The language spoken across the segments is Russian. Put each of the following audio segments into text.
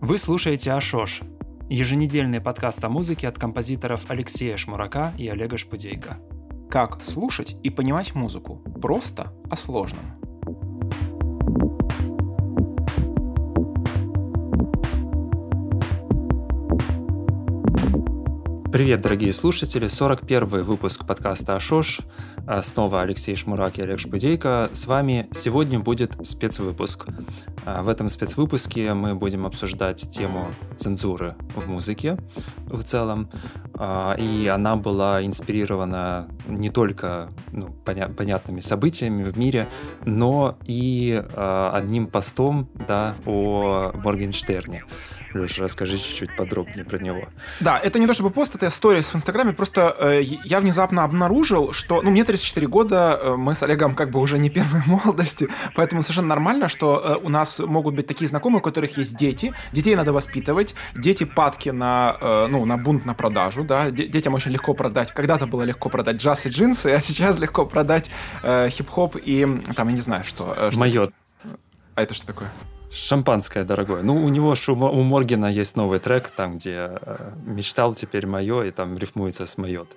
Вы слушаете Ашош, еженедельный подкаст о музыке от композиторов Алексея Шмурака и Олега Шпудейко. Как слушать и понимать музыку просто о сложном. Привет, дорогие слушатели! 41 выпуск подкаста «Ашош». А, снова Алексей Шмурак и Олег Шпудейко. С вами сегодня будет спецвыпуск. А, в этом спецвыпуске мы будем обсуждать тему цензуры в музыке в целом. А, и она была инспирирована не только ну, поня- понятными событиями в мире, но и одним постом да, о Моргенштерне. Леша, расскажи чуть-чуть подробнее про него. Да, это не то чтобы пост, это сторис в Инстаграме, просто э, я внезапно обнаружил, что, ну, мне 34 года, э, мы с Олегом как бы уже не первой молодости, поэтому совершенно нормально, что э, у нас могут быть такие знакомые, у которых есть дети, детей надо воспитывать, дети падки на, э, ну, на бунт на продажу, да, детям очень легко продать, когда-то было легко продать джаз и джинсы, а сейчас легко продать э, хип-хоп и, там, я не знаю, что. Э, что... Майот. А это что такое? Шампанское дорогое. Ну, у него у Моргена есть новый трек, там, где э, мечтал теперь мое, и там рифмуется с майот.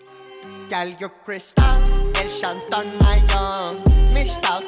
Мечтал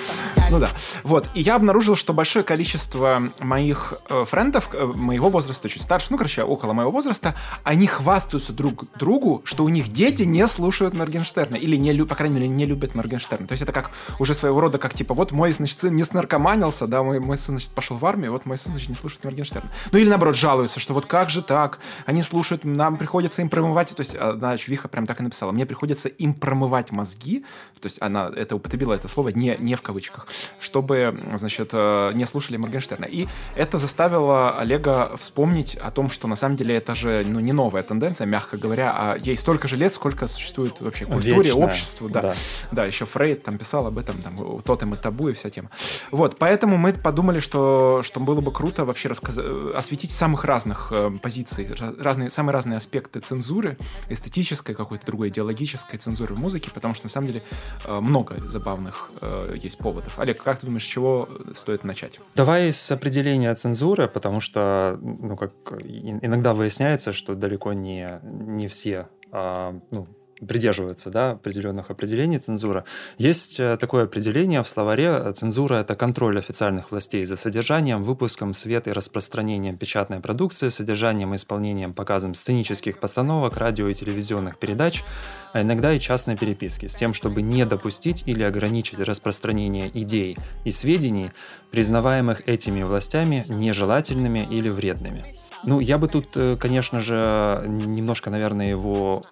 теперь. Ну да. Вот. И я обнаружил, что большое количество моих э, френдов, э, моего возраста, чуть старше, ну, короче, около моего возраста, они хвастаются друг другу, что у них дети не слушают Моргенштерна. Или, не, по крайней мере, не любят Моргенштерна. То есть это как уже своего рода, как типа, вот мой, значит, сын не снаркоманился, да, мой, мой сын, значит, пошел в армию, вот мой сын, значит, не слушает Моргенштерна. Ну или, наоборот, жалуются, что вот как же так? Они слушают, нам приходится им промывать, то есть одна чувиха прям так и написала, мне приходится им промывать мозги, то есть она это употребила это слово не, не в кавычках, чтобы, значит, э, не слушали Моргенштерна. И это заставило Олега вспомнить о том, что на самом деле это же ну, не новая тенденция, мягко говоря, а ей столько же лет, сколько существует вообще культуре, Вечная. обществу. Да. да. да, еще Фрейд там писал об этом, там, тотем и табу и вся тема. Вот, поэтому мы подумали, что, что было бы круто вообще рассказ... осветить самых разных э, позиций, разные, самые разные аспекты цензуры, эстетической, какой-то другой идеологической цензуры в музыке, потому что на самом деле э, много забавных э, есть поводов. Олег, как ты думаешь, с чего стоит начать? Давай с определения цензуры, потому что ну, как иногда выясняется, что далеко не, не все а, ну, придерживаются да, определенных определений цензура. Есть э, такое определение в словаре. Цензура – это контроль официальных властей за содержанием, выпуском, свет и распространением печатной продукции, содержанием и исполнением, показом сценических постановок, радио и телевизионных передач, а иногда и частной переписки, с тем, чтобы не допустить или ограничить распространение идей и сведений, признаваемых этими властями нежелательными или вредными. Ну, я бы тут, э, конечно же, немножко, наверное, его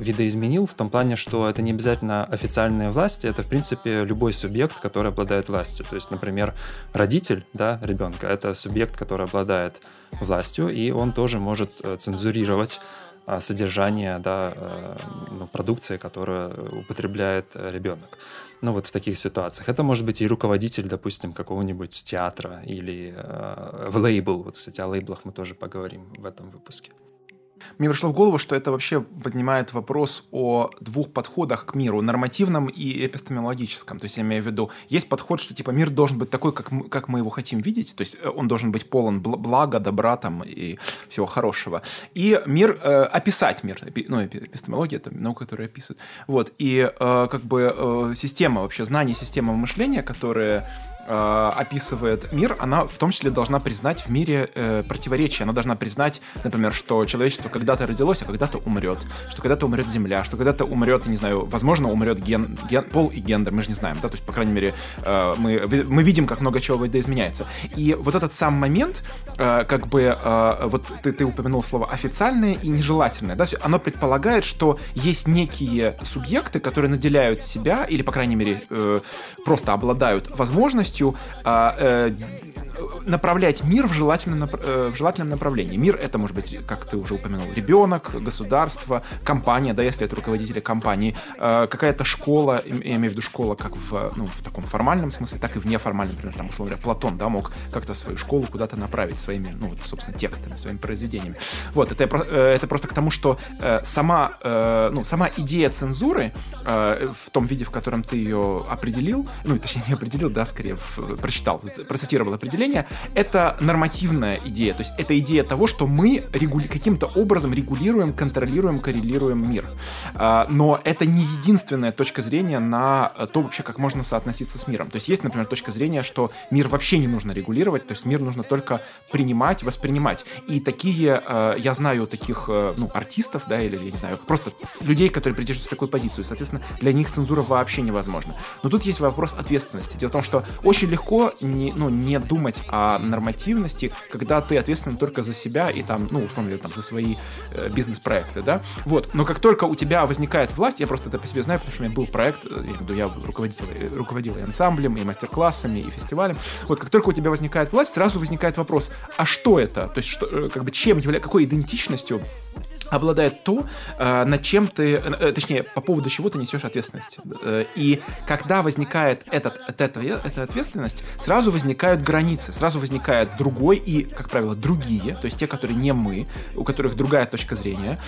видоизменил в том плане, что это не обязательно официальные власти, это, в принципе, любой субъект, который обладает властью. То есть, например, родитель да, ребенка — это субъект, который обладает властью, и он тоже может э, цензурировать а, содержание да, э, ну, продукции, которую употребляет ребенок. Ну вот в таких ситуациях. Это может быть и руководитель, допустим, какого-нибудь театра или э, лейбл. Вот, кстати, о лейблах мы тоже поговорим в этом выпуске. Мне пришло в голову, что это вообще поднимает вопрос о двух подходах к миру, нормативном и эпистемологическом. То есть я имею в виду, есть подход, что типа мир должен быть такой, как мы, как мы его хотим видеть, то есть э, он должен быть полон блага, добра там и всего хорошего. И мир, э, описать мир, ну, эпистемология — это наука, которая описывает. Вот, и э, как бы э, система вообще, знание системы мышления, которая описывает мир, она в том числе должна признать в мире э, противоречия. Она должна признать, например, что человечество когда-то родилось, а когда-то умрет. Что когда-то умрет Земля, что когда-то умрет, не знаю, возможно, умрет ген, ген, пол и гендер, мы же не знаем, да, то есть, по крайней мере, э, мы, мы видим, как много чего видоизменяется. И вот этот сам момент, э, как бы, э, вот ты, ты упомянул слово официальное и нежелательное, да, оно предполагает, что есть некие субъекты, которые наделяют себя, или, по крайней мере, э, просто обладают возможностью возможностью а, э, направлять мир в желательном, э, в желательном направлении. Мир это может быть, как ты уже упомянул, ребенок, государство, компания, да, если это руководители компании, э, какая-то школа, я имею в виду школа как в, ну, в таком формальном смысле, так и в неформальном, например, там, условно говоря, Платон, да, мог как-то свою школу куда-то направить своими, ну, вот, собственно, текстами, своими произведениями. Вот, это, это просто к тому, что сама, ну, сама идея цензуры в том виде, в котором ты ее определил, ну, точнее, не определил, да, скорее, прочитал, процитировал определение, это нормативная идея. То есть это идея того, что мы регули- каким-то образом регулируем, контролируем, коррелируем мир. А, но это не единственная точка зрения на то вообще, как можно соотноситься с миром. То есть есть, например, точка зрения, что мир вообще не нужно регулировать, то есть мир нужно только принимать, воспринимать. И такие, а, я знаю таких, а, ну, артистов, да, или, я не знаю, просто людей, которые придерживаются такой позиции. Соответственно, для них цензура вообще невозможна. Но тут есть вопрос ответственности. Дело в том, что очень легко не, ну, не думать о нормативности, когда ты ответственен только за себя и там, ну, условно говоря, там, за свои э, бизнес-проекты, да, вот. Но как только у тебя возникает власть, я просто это по себе знаю, потому что у меня был проект, э, я, я руководитель, э, руководил и ансамблем, и мастер-классами, и фестивалем, вот, как только у тебя возникает власть, сразу возникает вопрос, а что это? То есть, что, э, как бы, чем какой идентичностью обладает то, э, над чем ты, э, точнее, по поводу чего ты несешь ответственность. Э, и когда возникает этот, этот, эта ответственность, сразу возникают границы, сразу возникает другой и, как правило, другие, то есть те, которые не мы, у которых другая точка зрения,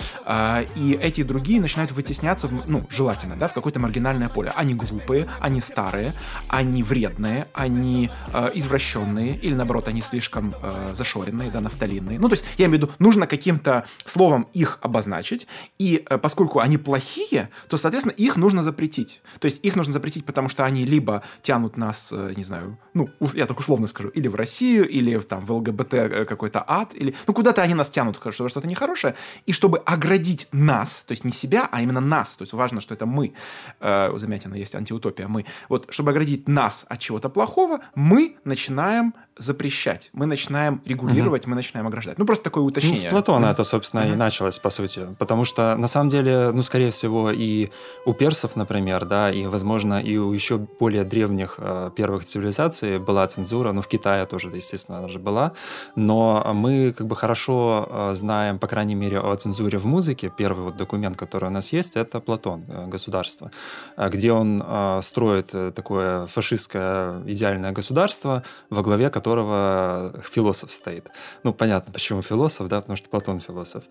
и эти другие начинают вытесняться, ну, желательно, да, в какое-то маргинальное поле. Они глупые, они старые, они вредные, они извращенные, или, наоборот, они слишком зашоренные, да, нафталинные. Ну, то есть, я имею в виду, нужно каким-то словом их обозначить, и э, поскольку они плохие, то, соответственно, их нужно запретить. То есть их нужно запретить, потому что они либо тянут нас, э, не знаю, ну, я так условно скажу, или в Россию, или в, там в ЛГБТ э, какой-то ад, или, ну, куда-то они нас тянут, что что-то нехорошее, и чтобы оградить нас, то есть не себя, а именно нас, то есть важно, что это мы, э, Замятина есть антиутопия, мы, вот, чтобы оградить нас от чего-то плохого, мы начинаем запрещать, мы начинаем регулировать, угу. мы начинаем ограждать. Ну, просто такое уточнение. Ну, с Платона mm это, собственно, mm и началось, по сути. Потому что, на самом деле, ну, скорее всего, и у персов, например, да, и, возможно, и у еще более древних э, первых цивилизаций была цензура, ну, в Китае тоже, естественно, она же была, но мы как бы хорошо э, знаем, по крайней мере, о цензуре в музыке. Первый вот документ, который у нас есть, это Платон, э, государство, э, где он э, строит э, такое фашистское идеальное государство, во главе которого которого философ стоит. Ну, понятно, почему философ, да, потому что Платон философ.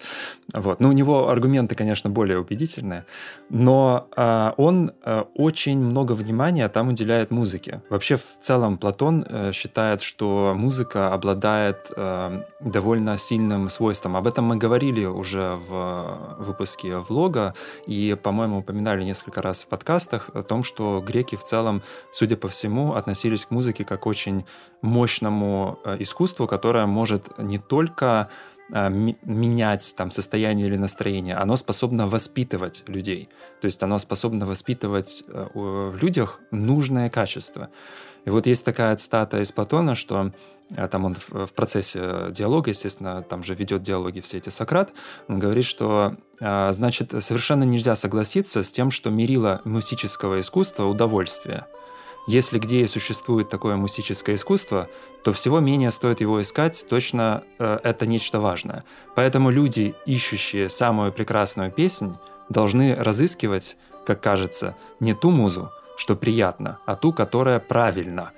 Вот. Ну, у него аргументы, конечно, более убедительные, но э, он э, очень много внимания там уделяет музыке. Вообще, в целом, Платон э, считает, что музыка обладает э, довольно сильным свойством. Об этом мы говорили уже в выпуске влога и, по-моему, упоминали несколько раз в подкастах о том, что греки в целом, судя по всему, относились к музыке как очень мощному э, искусству, которое может не только э, менять там состояние или настроение, оно способно воспитывать людей. То есть оно способно воспитывать э, в людях нужное качество. И вот есть такая цитата из Платона, что там он в, процессе диалога, естественно, там же ведет диалоги все эти Сократ, он говорит, что, значит, совершенно нельзя согласиться с тем, что мерило музического искусства удовольствие. Если где и существует такое музическое искусство, то всего менее стоит его искать, точно э, это нечто важное. Поэтому люди, ищущие самую прекрасную песнь, должны разыскивать, как кажется, не ту музу, что приятно, а ту, которая правильна.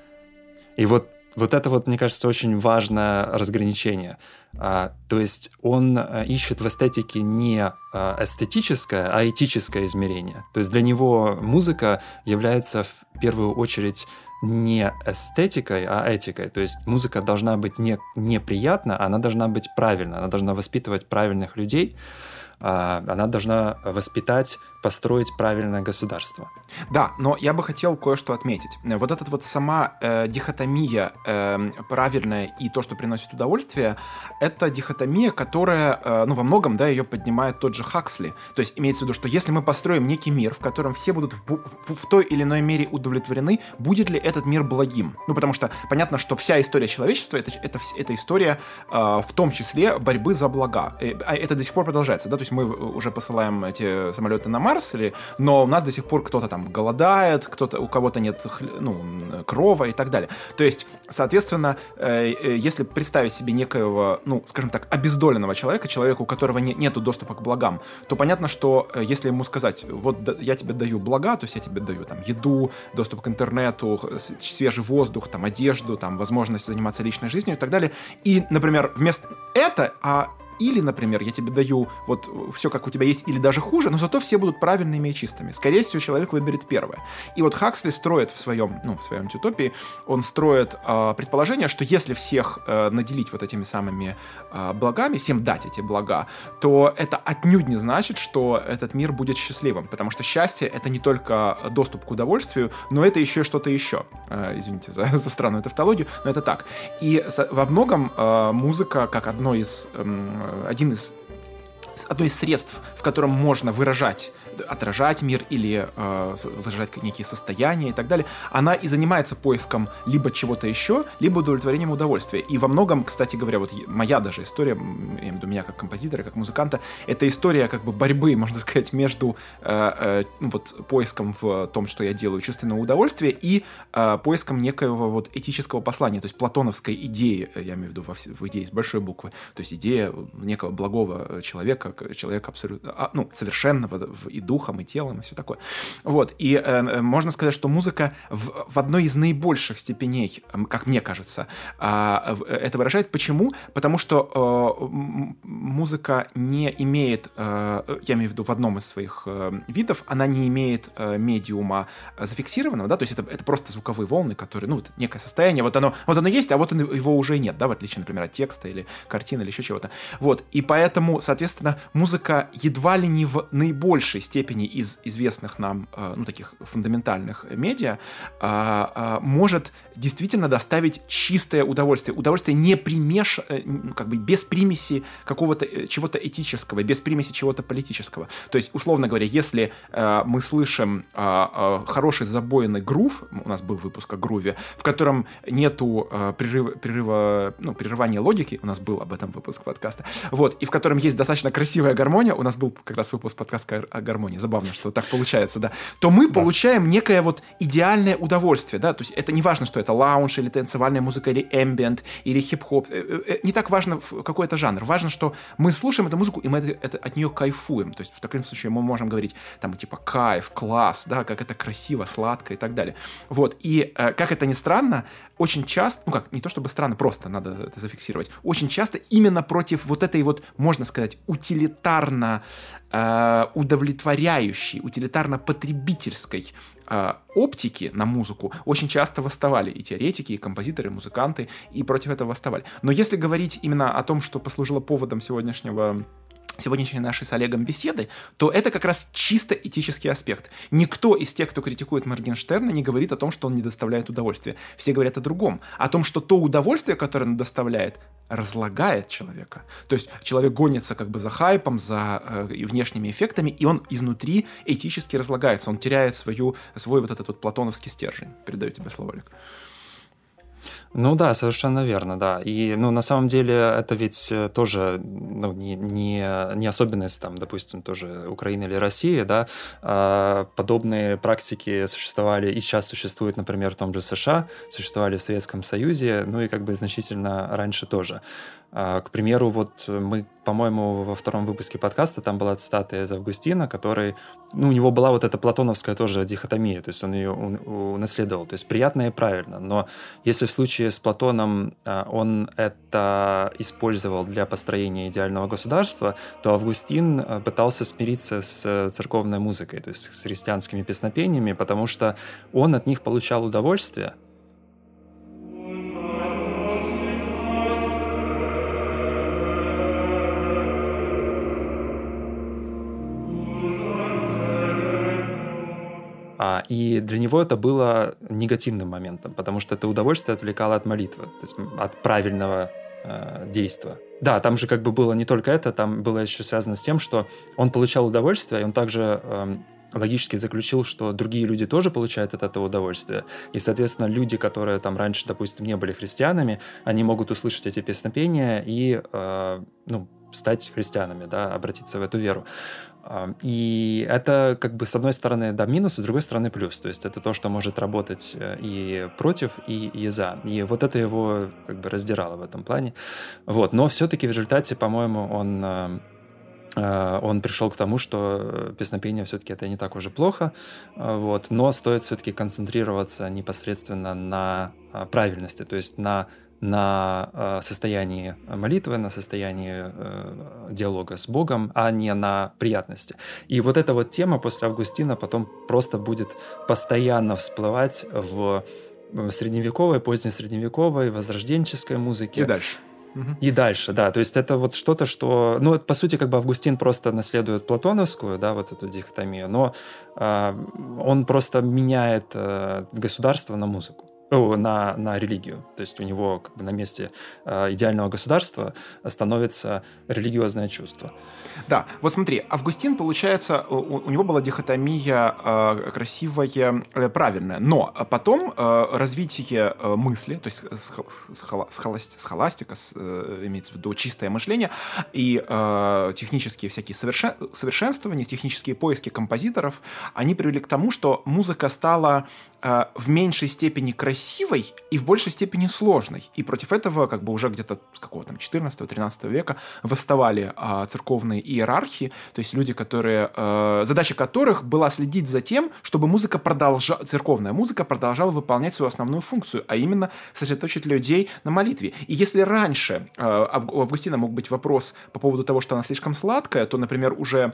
И вот вот это вот, мне кажется, очень важное разграничение. А, то есть он а, ищет в эстетике не а, эстетическое, а этическое измерение. То есть для него музыка является в первую очередь не эстетикой, а этикой. То есть музыка должна быть не неприятна, она должна быть правильна, она должна воспитывать правильных людей, она должна воспитать построить правильное государство. Да, но я бы хотел кое-что отметить. Вот эта вот сама э, дихотомия э, правильная и то, что приносит удовольствие, это дихотомия, которая, э, ну, во многом, да, ее поднимает тот же Хаксли. То есть имеется в виду, что если мы построим некий мир, в котором все будут в, в, в той или иной мере удовлетворены, будет ли этот мир благим? Ну, потому что понятно, что вся история человечества это, это, это история э, в том числе борьбы за блага. Э, а это до сих пор продолжается, да, то есть мы уже посылаем эти самолеты на Марс, или, но у нас до сих пор кто-то там голодает, кто-то, у кого-то нет ну, крова и так далее. То есть, соответственно, э, э, если представить себе некоего, ну, скажем так, обездоленного человека, человека, у которого не, нету доступа к благам, то понятно, что э, если ему сказать, вот я тебе даю блага, то есть я тебе даю там еду, доступ к интернету, свежий воздух, там одежду, там возможность заниматься личной жизнью и так далее, и, например, вместо это, а или, например, я тебе даю вот все, как у тебя есть, или даже хуже, но зато все будут правильными и чистыми. Скорее всего, человек выберет первое. И вот Хаксли строит в своем, ну, в своем утопии, он строит э, предположение, что если всех э, наделить вот этими самыми э, благами, всем дать эти блага, то это отнюдь не значит, что этот мир будет счастливым, потому что счастье — это не только доступ к удовольствию, но это еще что-то еще. Э, извините за, за странную тавтологию, но это так. И во многом э, музыка, как одно из э, один из одно из средств, в котором можно выражать отражать мир или э, выражать некие состояния и так далее, она и занимается поиском либо чего-то еще, либо удовлетворением удовольствия. И во многом, кстати говоря, вот моя даже история, я имею в виду меня как композитора, как музыканта, это история как бы борьбы, можно сказать, между э, э, ну, вот поиском в том, что я делаю, чувственного удовольствия и э, поиском некоего вот этического послания, то есть платоновской идеи, я имею в виду во, в идее с большой буквы, то есть идея некого благого человека, человека абсолютно, а, ну, совершенного и духом, и телом, и все такое. Вот, и э, можно сказать, что музыка в, в одной из наибольших степеней, как мне кажется, а, э, это выражает. Почему? Потому что э, музыка не имеет, э, я имею в виду в одном из своих э, видов, она не имеет э, медиума зафиксированного, да, то есть это, это просто звуковые волны, которые, ну, вот некое состояние, вот оно, вот оно есть, а вот его уже нет, да, в отличие, например, от текста или картины или еще чего-то. Вот, и поэтому, соответственно, музыка едва ли не в наибольшей степени из известных нам, э, ну, таких фундаментальных медиа, а, а, может действительно доставить чистое удовольствие. Удовольствие не примеш... Э, как бы без примеси какого-то э, чего-то этического, без примеси чего-то политического. То есть, условно говоря, если мы слышим а, хороший забойный грув, у нас был выпуск о груве, в котором нету прерыва, прерыва, ну, прерывания логики, у нас был об этом выпуск подкаста, вот, и в котором есть достаточно красивая гармония, у нас был как раз выпуск подкаста о гармонии, забавно, что так получается, да, то мы да. получаем некое вот идеальное удовольствие, да, то есть это не важно, что это лаунж или танцевальная музыка, или эмбиент, или хип-хоп, э, э, э, не так важно какой это жанр, важно, что мы слушаем эту музыку, и мы это, это, от нее кайфуем, то есть в таком случае мы можем говорить там типа кайф, класс, да, как это красиво, сладко и так далее. Вот, и как это ни странно, очень часто, ну как, не то чтобы странно, просто надо это зафиксировать, очень часто именно против вот этой вот, можно сказать, утилитарно э, удовлетворяющей, утилитарно-потребительской э, оптики на музыку очень часто восставали и теоретики, и композиторы, и музыканты, и против этого восставали. Но если говорить именно о том, что послужило поводом сегодняшнего сегодняшней нашей с Олегом беседы, то это как раз чисто этический аспект. Никто из тех, кто критикует Моргенштерна, не говорит о том, что он не доставляет удовольствия. Все говорят о другом. О том, что то удовольствие, которое он доставляет, разлагает человека. То есть человек гонится как бы за хайпом, за э, внешними эффектами, и он изнутри этически разлагается. Он теряет свою, свой вот этот вот платоновский стержень. Передаю тебе слово, Олег. Ну да, совершенно верно, да. И, ну, на самом деле, это ведь э, тоже, ну, не, не, не особенность, там, допустим, тоже Украины или России, да. А, подобные практики существовали и сейчас существуют, например, в том же США, существовали в Советском Союзе, ну и как бы значительно раньше тоже. А, к примеру, вот мы, по-моему, во втором выпуске подкаста там была цитата из Августина, который, ну, у него была вот эта платоновская тоже дихотомия, то есть он ее унаследовал, то есть приятно и правильно, но если в случае с Платоном а, он это использовал для построения идеального государства, то Августин а, пытался смириться с церковной музыкой, то есть с христианскими песнопениями, потому что он от них получал удовольствие, А, и для него это было негативным моментом, потому что это удовольствие отвлекало от молитвы, то есть от правильного э, действия. Да, там же как бы было не только это, там было еще связано с тем, что он получал удовольствие, и он также э, логически заключил, что другие люди тоже получают от этого удовольствие. И, соответственно, люди, которые там раньше, допустим, не были христианами, они могут услышать эти песнопения и, э, ну, стать христианами, да, обратиться в эту веру. И это, как бы, с одной стороны, да, минус, с другой стороны, плюс. То есть это то, что может работать э, и против, и, и за. И вот это его, как бы, раздирало в этом плане. Вот. Но все-таки в результате, по-моему, он э, э, он пришел к тому, что песнопение все-таки это не так уже плохо, вот, но стоит все-таки концентрироваться непосредственно на правильности, то есть на на э, состоянии молитвы, на состоянии э, диалога с Богом, а не на приятности. И вот эта вот тема после Августина потом просто будет постоянно всплывать в средневековой, позднесредневековой, возрожденческой музыке. И дальше. И дальше, да. То есть это вот что-то, что... Ну, по сути, как бы Августин просто наследует платоновскую, да, вот эту дихотомию, но э, он просто меняет э, государство на музыку на, на религию. То есть у него как бы на месте э, идеального государства становится религиозное чувство. Да, вот смотри, Августин, получается, у, у него была дихотомия э, красивая, э, правильная, но потом э, развитие э, мысли, то есть схоласт, схоластика, э, имеется в виду чистое мышление, и э, технические всякие совершен, совершенствования, технические поиски композиторов, они привели к тому, что музыка стала в меньшей степени красивой и в большей степени сложной. И против этого как бы уже где-то с какого там 14-13 века восставали э, церковные иерархии, то есть люди, которые, э, задача которых была следить за тем, чтобы музыка продолжала, церковная музыка продолжала выполнять свою основную функцию, а именно сосредоточить людей на молитве. И если раньше э, у Августина мог быть вопрос по поводу того, что она слишком сладкая, то, например, уже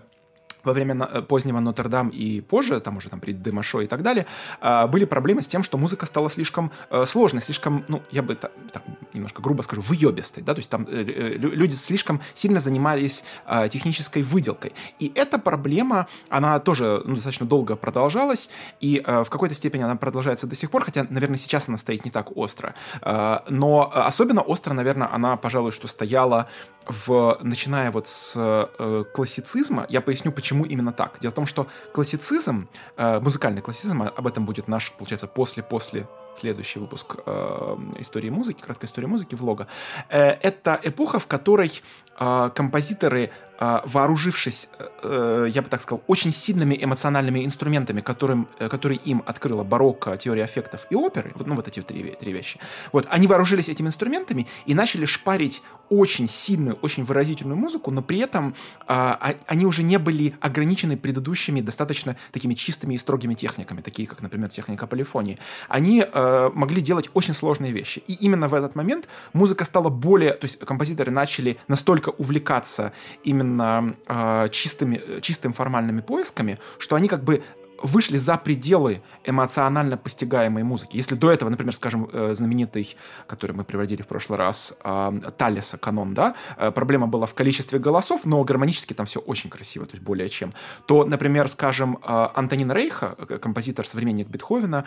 во время э, позднего Нотр-Дам и позже, там уже там при Демашо и так далее, а, были проблемы с тем, что музыка стала слишком э, сложной, слишком, ну, я бы так, так немножко грубо скажу, выебистой, да, то есть там э, люди слишком сильно занимались а, технической выделкой. И эта проблема, она тоже ну, достаточно долго продолжалась, и в какой-то степени она продолжается до сих пор, хотя, наверное, сейчас она стоит не так остро. Но особенно остро, наверное, она, пожалуй, что стояла в, начиная вот с классицизма, я поясню, почему именно так. Дело в том, что классицизм, э, музыкальный классицизм, об этом будет наш, получается, после-после следующий выпуск э, истории музыки, краткой истории музыки, влога. Э, это эпоха, в которой э, композиторы а, вооружившись, э, я бы так сказал, очень сильными эмоциональными инструментами, которым, э, которые им открыла барокко, теория эффектов и оперы, вот, ну вот эти три, три вещи, вот, они вооружились этими инструментами и начали шпарить очень сильную, очень выразительную музыку, но при этом а, они уже не были ограничены предыдущими достаточно такими чистыми и строгими техниками, такие как, например, техника полифонии. Они а, могли делать очень сложные вещи. И именно в этот момент музыка стала более, то есть композиторы начали настолько увлекаться именно именно э, чистыми, чистым формальными поисками, что они как бы вышли за пределы эмоционально постигаемой музыки. Если до этого, например, скажем, э, знаменитый, который мы приводили в прошлый раз, э, Таллиса канон, да, э, проблема была в количестве голосов, но гармонически там все очень красиво, то есть более чем, то, например, скажем, Антонин Рейха, композитор, современник Бетховена,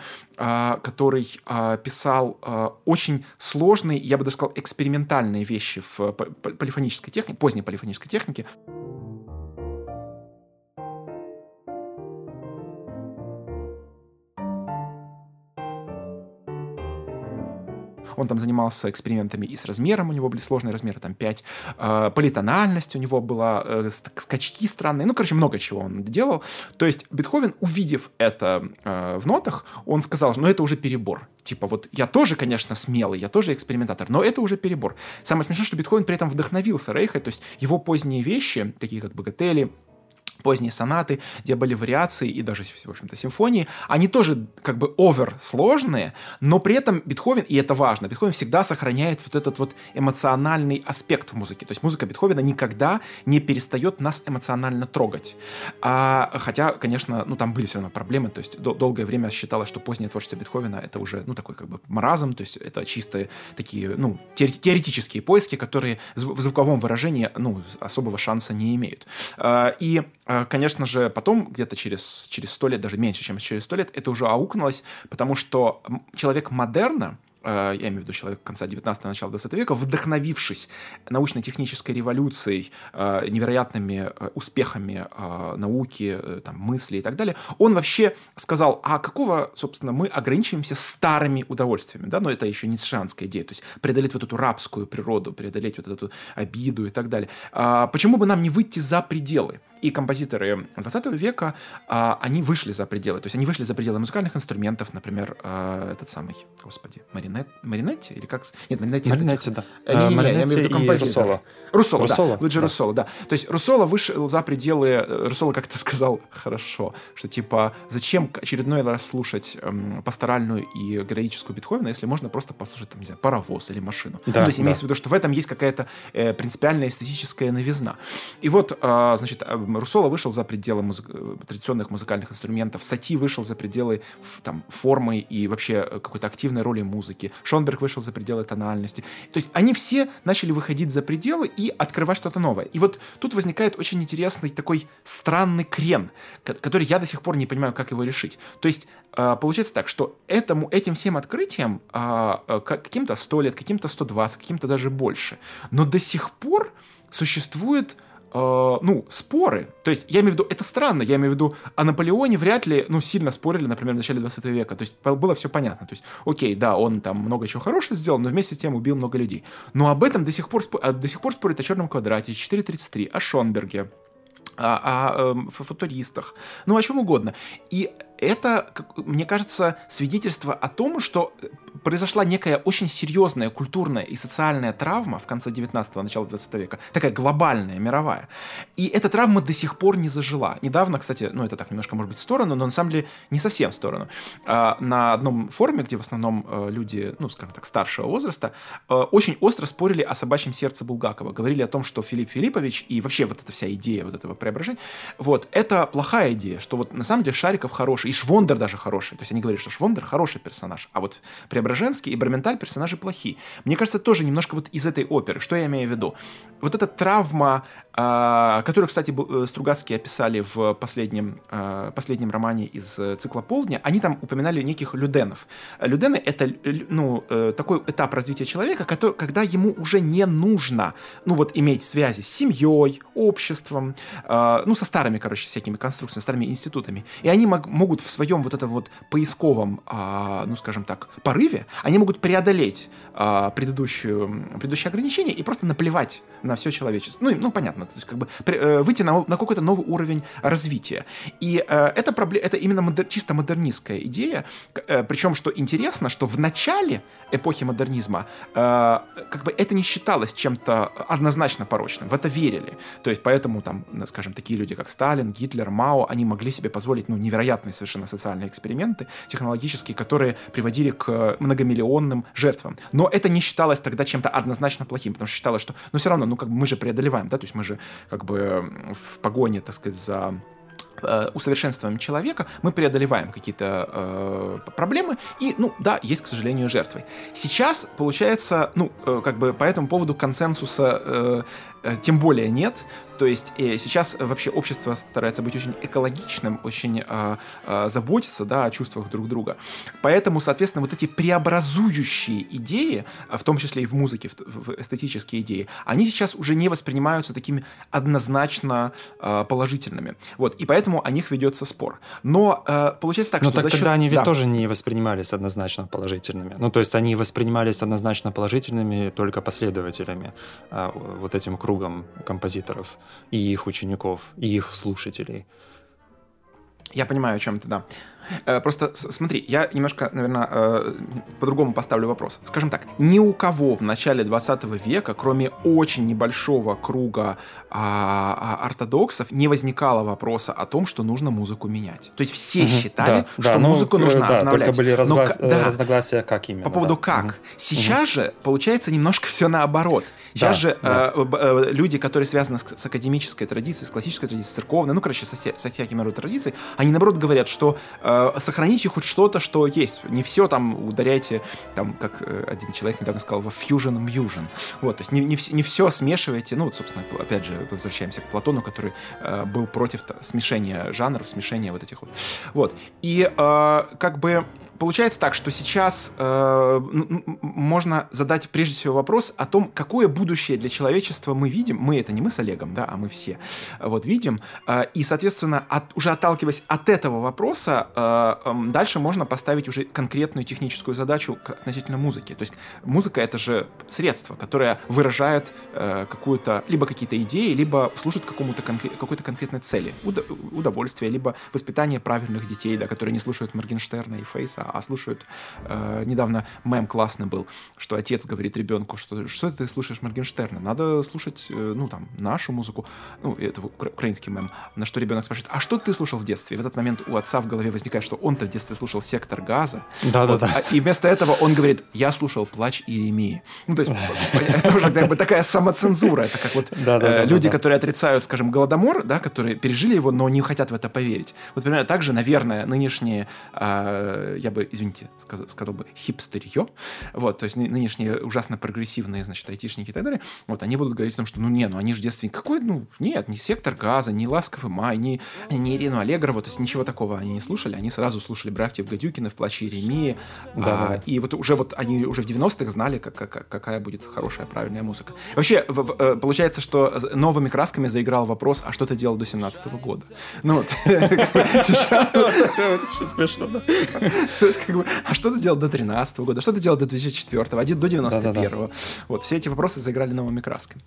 который писал очень сложные, я бы даже сказал, экспериментальные вещи в полифонической технике, поздней полифонической технике, Он там занимался экспериментами и с размером, у него были сложные размеры, там 5. Э, политональность у него была, э, скачки странные. Ну, короче, много чего он делал. То есть Бетховен, увидев это э, в нотах, он сказал, ну, это уже перебор. Типа вот я тоже, конечно, смелый, я тоже экспериментатор, но это уже перебор. Самое смешное, что Бетховен при этом вдохновился Рейхой, то есть его поздние вещи, такие как Богатели, поздние сонаты, где были вариации и даже, в общем-то, симфонии, они тоже как бы овер сложные, но при этом Бетховен, и это важно, Бетховен всегда сохраняет вот этот вот эмоциональный аспект в музыке. То есть музыка Бетховена никогда не перестает нас эмоционально трогать. А, хотя, конечно, ну там были все равно проблемы, то есть до, долгое время считалось, что позднее творчество Бетховена это уже, ну, такой как бы маразм, то есть это чистые такие, ну, теоретические поиски, которые в звуковом выражении, ну, особого шанса не имеют. А, и а, конечно же, потом, где-то через, через 100 лет, даже меньше, чем через 100 лет, это уже аукнулось, потому что человек модерна, я имею в виду человек конца 19-го, начала 20 века, вдохновившись научно-технической революцией, невероятными успехами науки, там, мысли и так далее, он вообще сказал, а какого, собственно, мы ограничиваемся старыми удовольствиями, да, но это еще не шанская идея, то есть преодолеть вот эту рабскую природу, преодолеть вот эту обиду и так далее. А почему бы нам не выйти за пределы? И композиторы 20 века, а, они вышли за пределы. То есть они вышли за пределы музыкальных инструментов, например, этот самый, господи, Маринет, Маринетти? Или как? Нет, Маринетти. Маринетти, да. Э, не, не, не, я имею в виду композитор. Руссоло. Руссоло, Руссоло, да. Луиджи да. Руссоло, да. То есть Руссоло вышел за пределы... Э, Руссоло как-то сказал хорошо, что типа зачем очередной раз слушать эм, пасторальную и героическую Бетховена, если можно просто послушать, там, не знаю, паровоз или машину. Да, ну, то есть да. имеется в виду, что в этом есть какая-то э, принципиальная эстетическая новизна. И вот, э, значит, Руссоло вышел за пределы музык... традиционных музыкальных инструментов, Сати вышел за пределы там, формы и вообще какой-то активной роли музыки, Шонберг вышел за пределы тональности. То есть они все начали выходить за пределы и открывать что-то новое. И вот тут возникает очень интересный такой странный крен, который я до сих пор не понимаю, как его решить. То есть а, получается так, что этому, этим всем открытиям а, а, каким-то 100 лет, каким-то 120, каким-то даже больше. Но до сих пор существует э, ну, споры. То есть, я имею в виду, это странно, я имею в виду, о Наполеоне вряд ли, ну, сильно спорили, например, в начале 20 века. То есть, было все понятно. То есть, окей, да, он там много чего хорошего сделал, но вместе с тем убил много людей. Но об этом до сих пор, до сих пор спорят о Черном квадрате, 4.33, о Шонберге, о, о, о футуристах, ну, о чем угодно. И это, мне кажется, свидетельство о том, что произошла некая очень серьезная культурная и социальная травма в конце 19-го, начала 20 века, такая глобальная, мировая. И эта травма до сих пор не зажила. Недавно, кстати, ну это так немножко может быть в сторону, но на самом деле не совсем в сторону. А, на одном форуме, где в основном э, люди, ну скажем так, старшего возраста, э, очень остро спорили о собачьем сердце Булгакова. Говорили о том, что Филипп Филиппович и вообще вот эта вся идея вот этого преображения, вот, это плохая идея, что вот на самом деле Шариков хороший, и Швондер даже хороший. То есть они говорили, что Швондер хороший персонаж, а вот Преображенский и Барменталь персонажи плохие. Мне кажется, тоже немножко вот из этой оперы. Что я имею в виду? Вот эта травма, э, которую, кстати, э, Стругацкие описали в последнем, э, последнем романе из цикла «Полдня», они там упоминали неких люденов. Людены — это ну, такой этап развития человека, который, когда ему уже не нужно ну, вот, иметь связи с семьей, обществом, ну, со старыми, короче, всякими конструкциями, старыми институтами. И они мог, могут в своем вот этом вот поисковом, ну, скажем так, порыве, они могут преодолеть а, предыдущую, предыдущее ограничение и просто наплевать на все человечество. Ну, ну понятно, то есть как бы э, выйти на, на какой-то новый уровень развития. И э, это, проблема, это именно модер, чисто модернистская идея, э, причем, что интересно, что в начале эпохи модернизма э, как бы это не считалось чем-то однозначно порочным, в это верили. То есть поэтому там, скажем, такие люди, как Сталин, Гитлер, Мао, они могли себе позволить ну, невероятные совершенно социальные эксперименты технологические, которые приводили к многомиллионным жертвам. Но это не считалось тогда чем-то однозначно плохим, потому что считалось, что, ну, все равно, ну, как бы мы же преодолеваем, да, то есть мы же, как бы, в погоне, так сказать, за э, усовершенствованием человека мы преодолеваем какие-то э, проблемы и, ну, да, есть, к сожалению, жертвой. Сейчас, получается, ну, э, как бы по этому поводу консенсуса э тем более нет. То есть э, сейчас вообще общество старается быть очень экологичным, очень э, э, заботиться да, о чувствах друг друга. Поэтому, соответственно, вот эти преобразующие идеи, в том числе и в музыке, в, в эстетические идеи, они сейчас уже не воспринимаются такими однозначно э, положительными. Вот, и поэтому о них ведется спор. Но э, получается так, Но что так счет... тогда они ведь да. тоже не воспринимались однозначно положительными. Ну, то есть они воспринимались однозначно положительными только последователями, э, вот этим кругом композиторов и их учеников, и их слушателей. Я понимаю, о чем ты, да. Э, просто смотри, я немножко, наверное, э, по-другому поставлю вопрос. Скажем так, ни у кого в начале 20 века, кроме очень небольшого круга а, а, ортодоксов, не возникало вопроса о том, что нужно музыку менять. То есть все угу, считали, да, что да, ну, музыку ну, нужно да, обновлять. Только были разгла... Но, да, разногласия, как именно. По поводу да. как. Угу. Сейчас угу. же получается немножко все наоборот. Сейчас да, же да. Э, э, люди, которые связаны с, с академической традицией, с классической традицией, с церковной, ну, короче, со, со всякими родами традиций, они, наоборот, говорят, что э, сохраните хоть что-то, что есть. Не все там ударяйте, там, как э, один человек недавно сказал, во fusion fusion. Вот, то есть не, не, не все смешивайте. Ну, вот, собственно, опять же, возвращаемся к Платону, который э, был против смешения жанров, смешения вот этих вот. Вот. И э, как бы получается так, что сейчас э, можно задать прежде всего вопрос о том, какое будущее для человечества мы видим. Мы это не мы с Олегом, да, а мы все вот видим. Э, и, соответственно, от, уже отталкиваясь от этого вопроса, э, э, дальше можно поставить уже конкретную техническую задачу относительно музыки. То есть музыка это же средство, которое выражает э, какую-то либо какие-то идеи, либо служит какому-то конкре- какой-то конкретной цели, удо- удовольствие, либо воспитание правильных детей, да, которые не слушают Моргенштерна и Фейса, а слушают... Э, недавно мем классный был, что отец говорит ребенку, что что ты слушаешь Моргенштерна? Надо слушать, э, ну, там, нашу музыку. Ну, это украинский мем. На что ребенок спрашивает, а что ты слушал в детстве? И в этот момент у отца в голове возникает, что он-то в детстве слушал «Сектор газа». Да-да-да. Вот, а, и вместо этого он говорит, я слушал «Плач Иеремии». Ну, то есть, это уже как бы такая самоцензура. Это как вот э, люди, которые отрицают, скажем, Голодомор, да, которые пережили его, но не хотят в это поверить. Вот примерно так же, наверное, нынешние, э, я бы, извините, сказал, сказал бы, хипстерье, вот, то есть нынешние ужасно прогрессивные, значит, айтишники и так далее, вот, они будут говорить о том, что, ну, не, ну, они же в детстве, какой, ну, нет, не «Сектор газа», не «Ласковый май», не, не Ирину Аллегрову, то есть ничего такого они не слушали, они сразу слушали братьев Гадюкина в «Плаче Еремии», да, а, и вот уже вот они уже в 90-х знали, как, как, какая будет хорошая, правильная музыка. Вообще, в, в, э, получается, что новыми красками заиграл вопрос, а что ты делал до 17 -го года? Ну, вот, сейчас... смешно, да? То есть, как бы, а что ты делал до 13 года? Что ты делал до 2004 -го? До 91 -го? Вот, все эти вопросы заиграли новыми красками.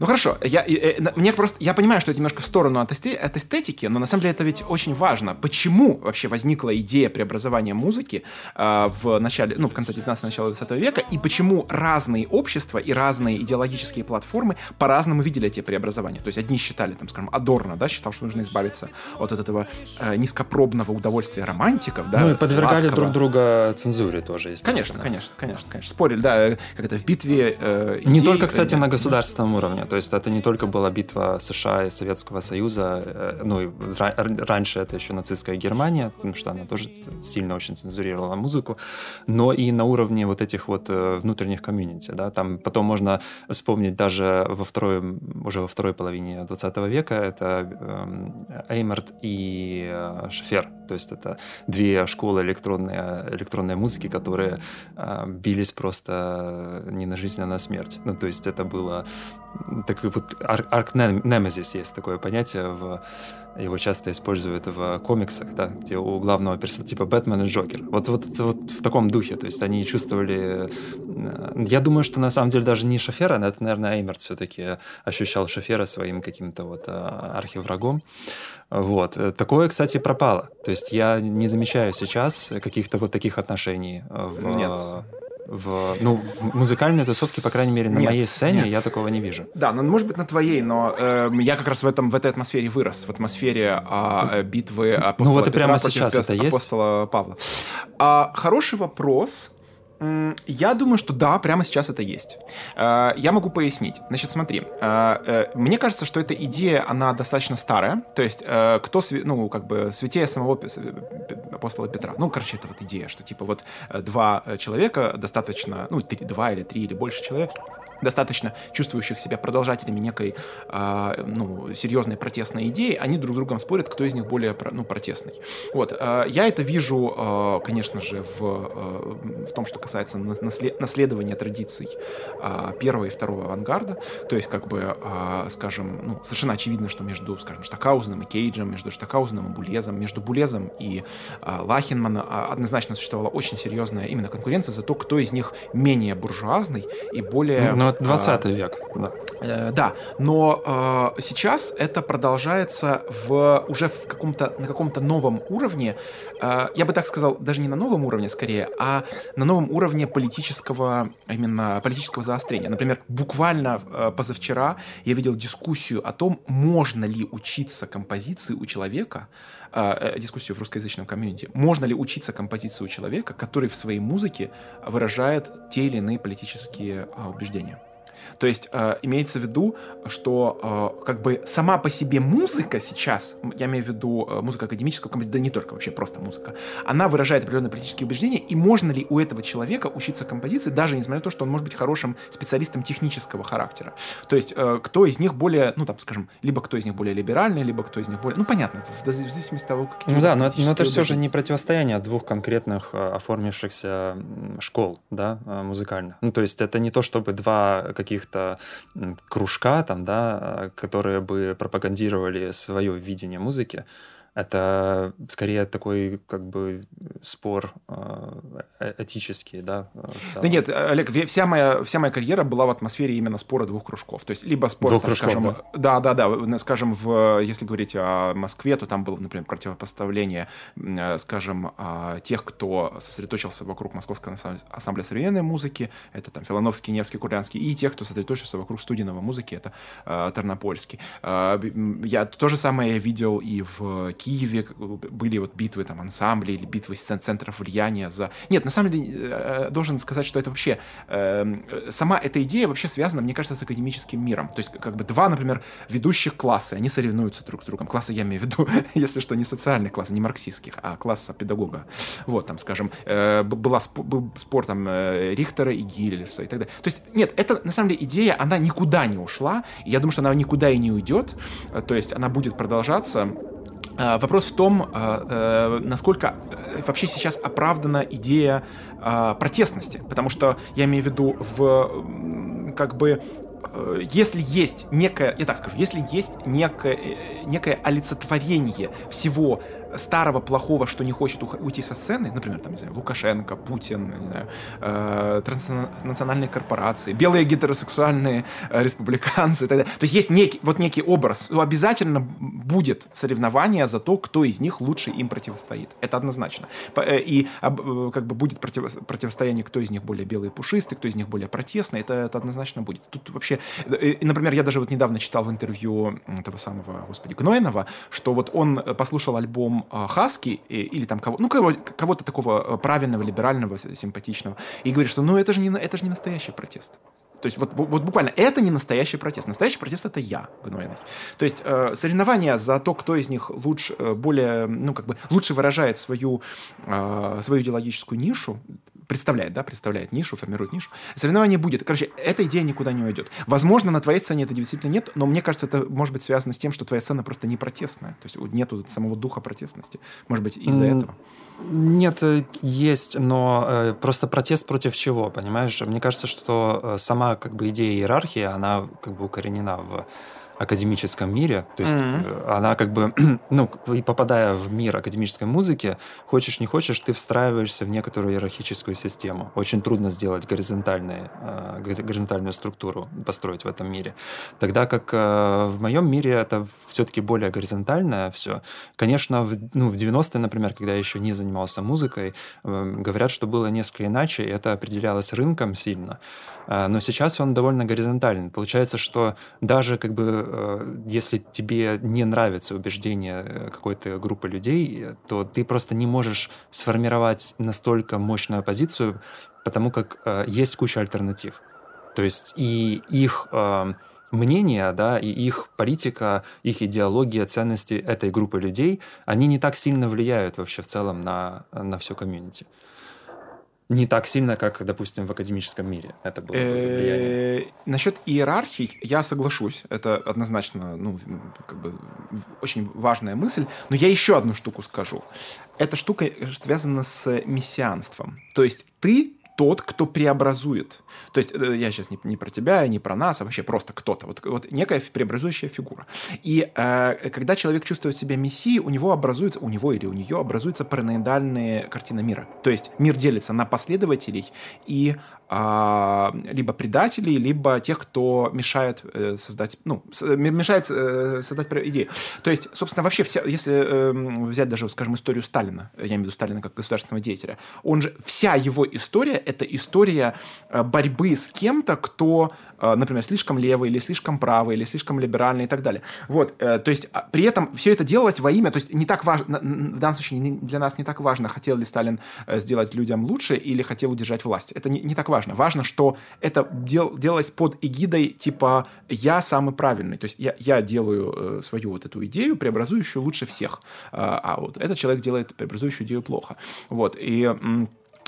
Ну, хорошо, я, э, мне просто, я понимаю, что это немножко в сторону от, от эстетики, но на самом деле это ведь очень важно. Почему вообще возникла идея преобразования музыки э, в начале, ну, в конце 19 начала 20 века, и почему разные общества и разные идеологические платформы по-разному видели эти преобразования? То есть одни считали, там, скажем, Адорно, да, считал, что нужно избавиться от этого э, низкопробного удовольствия романтиков, да, Ну и подвергали сладкого. Друг друга цензуре тоже, Конечно, конечно, конечно, конечно. Спорили, да, как это в битве э, идей, Не только, кстати, на государственном уровне. То есть это не только была битва США и Советского Союза, э, ну и раньше это еще нацистская Германия, потому что она тоже сильно очень цензурировала музыку, но и на уровне вот этих вот э, внутренних комьюнити, да, там потом можно вспомнить даже во второй, уже во второй половине 20 века, это э, Эймерт и э, Шефер, то есть это две школы электронной, электронной музыки, которые э, бились просто не на жизнь, а на смерть. Ну, то есть это было такой вот арк немезис есть такое понятие в его часто используют в комиксах, да, где у главного персонажа типа Бэтмен и Джокер. Вот, вот, вот в таком духе. То есть они чувствовали... Э, я думаю, что на самом деле даже не Шофера, это, наверное, Эймерт все-таки ощущал Шофера своим каким-то вот э, архиврагом. Вот. Такое, кстати, пропало. То есть я не замечаю сейчас каких-то вот таких отношений в... Нет в, ну, в музыкальной тусовке, по крайней мере, на нет, моей сцене нет. я такого не вижу. Да, ну, может быть, на твоей, но э, я как раз в, этом, в этой атмосфере вырос, в атмосфере а, битвы апостола Ну вот Петра прямо сейчас это есть? апостола Павла. А, хороший вопрос. Я думаю, что да, прямо сейчас это есть. Э, я могу пояснить. Значит, смотри, э, э, мне кажется, что эта идея, она достаточно старая. То есть, кто, ну, как бы, святее самого апостола Петра. Ну, короче, это вот идея, что, типа, вот два человека достаточно, ну, три, два или три или больше человек достаточно чувствующих себя продолжателями некой э, ну, серьезной протестной идеи, они друг с другом спорят, кто из них более ну, протестный. Вот. Э, я это вижу, э, конечно же, в, в том, что касается наслед, наследования традиций первого и второго авангарда. То есть, как бы, скажем, ну, совершенно очевидно, что между, скажем, Штакаузеном и Кейджем, между Штакаузеном и Булезом, между Булезом и Лахинманом однозначно существовала очень серьезная именно конкуренция за то, кто из них менее буржуазный и более... Ну, ну, это 20 а, век, да. Э, да, но э, сейчас это продолжается в, уже в каком-то, на каком-то новом уровне. Э, я бы так сказал, даже не на новом уровне скорее, а на новом уровне политического, именно политического заострения. Например, буквально э, позавчера я видел дискуссию о том, можно ли учиться композиции у человека, э, э дискуссию в русскоязычном комьюнити, можно ли учиться композиции у человека, который в своей музыке выражает те или иные политические э, убеждения. То есть э, имеется в виду, что э, как бы сама по себе музыка сейчас, я имею в виду э, музыка академического да не только вообще просто музыка, она выражает определенные политические убеждения, и можно ли у этого человека учиться композиции, даже несмотря на то, что он может быть хорошим специалистом технического характера. То есть э, кто из них более, ну там, скажем, либо кто из них более либеральный, либо кто из них более, ну понятно, в, в зависимости от того, какие. Ну да, но, но это все же не противостояние двух конкретных э, оформившихся школ, да, э, музыкальных. Ну то есть это не то, чтобы два каких-то кружка там, да, которые бы пропагандировали свое видение музыки, это скорее такой как бы спор э, этический, да? Да нет, Олег, вся моя, вся моя карьера была в атмосфере именно спора двух кружков. То есть либо спор, двух там, кружков, скажем, да. да, да, да, скажем, в, если говорить о Москве, то там было, например, противопоставление, э, скажем, тех, кто сосредоточился вокруг Московского ассамблея современной музыки, это там Филановский, Невский, Курлянский, и тех, кто сосредоточился вокруг студийного музыки, это э, Тарнопольский. Э, я то же самое я видел и в Киеве были вот битвы там ансамблей или битвы центров влияния за... Нет, на самом деле э, должен сказать, что это вообще... Э, сама эта идея вообще связана, мне кажется, с академическим миром. То есть как бы два, например, ведущих класса, они соревнуются друг с другом. Классы я имею в виду, если что, не социальный класс, не марксистских, а класса педагога. Вот, там, скажем, э, была, был спор там Рихтера и Гиллиса и так далее. То есть, нет, это, на самом деле, идея, она никуда не ушла, я думаю, что она никуда и не уйдет, то есть она будет продолжаться, вопрос в том, а, э, насколько э, вообще сейчас оправдана идея а, протестности, потому что я имею в виду в как бы э, если есть некое, я так скажу, если есть некое, некое олицетворение всего старого плохого, что не хочет уйти со сцены, например, там, не знаю, Лукашенко, Путин, не знаю, э, транснациональные корпорации, белые гетеросексуальные э, республиканцы и так далее. То есть есть некий, вот некий образ. Ну, обязательно будет соревнование за то, кто из них лучше им противостоит. Это однозначно. Э, и э, как бы будет против, противостояние, кто из них более белый и пушистый, кто из них более протестный. Это, это однозначно будет. Тут вообще, э, например, я даже вот недавно читал в интервью этого самого, господи, Гнойного, что вот он послушал альбом а, Хаски или там кого, ну, кого, кого-то такого э, правильного, либерального, симпатичного, и говорит, что ну это же не, это же не настоящий протест. То есть вот, вот буквально это не настоящий протест. Настоящий протест это я, гнойный. То есть э, соревнования за то, кто из них лучше, э, более, ну как бы лучше выражает свою, э, свою идеологическую нишу, представляет, да, представляет нишу, формирует нишу. Соревнование будет. Короче, эта идея никуда не уйдет. Возможно, на твоей сцене это действительно нет, но мне кажется, это может быть связано с тем, что твоя сцена просто не протестная. То есть нету самого духа протестности. Может быть, из-за mm. этого. Нет, э, есть, но э, просто протест против чего, понимаешь? Мне кажется, что э, сама как бы идея иерархии, она как бы укоренена в академическом мире. То есть mm-hmm. она как бы, ну, и попадая в мир академической музыки, хочешь не хочешь, ты встраиваешься в некоторую иерархическую систему. Очень трудно сделать горизонтальные, э, горизонтальную структуру, построить в этом мире. Тогда как э, в моем мире это все-таки более горизонтальное все. Конечно, в, ну, в 90-е, например, когда я еще не занимался музыкой, говорят, что было несколько иначе, и это определялось рынком сильно. Но сейчас он довольно горизонтальный. Получается, что даже как бы Э, если тебе не нравится убеждение э, какой-то группы людей, то ты просто не можешь сформировать настолько мощную позицию, потому как э, есть куча альтернатив. То есть и их мнение, да, и их политика, их идеология, ценности этой группы людей, они не так сильно влияют вообще в целом на, на все комьюнити не так сильно, как, допустим, в академическом мире это было влияние. Насчет иерархий я соглашусь. Это однозначно, ну, как бы очень важная мысль. Но я еще одну штуку скажу. Эта штука связана с мессианством. То есть ты тот, кто преобразует. То есть э, я сейчас не, не про тебя, не про нас, а вообще просто кто-то. Вот, вот некая преобразующая фигура. И э, когда человек чувствует себя мессией, у него образуется, у него или у нее образуется параноидальная картина мира. То есть мир делится на последователей и либо предателей, либо тех, кто мешает э, создать, ну, с, мешает э, создать идею. То есть, собственно, вообще вся, если э, взять даже, скажем, историю Сталина, я имею в виду Сталина как государственного деятеля, он же, вся его история это история э, борьбы с кем-то, кто, э, например, слишком левый или слишком правый или слишком либеральный и так далее. Вот, э, то есть а, при этом все это делалось во имя, то есть не так важно, в данном случае для нас не так важно, хотел ли Сталин сделать людям лучше или хотел удержать власть. Это не, не так важно. Важно, что это дел, делалось под эгидой типа «я самый правильный». То есть я, я делаю свою вот эту идею, преобразующую лучше всех. А, а вот этот человек делает преобразующую идею плохо. Вот, и Э,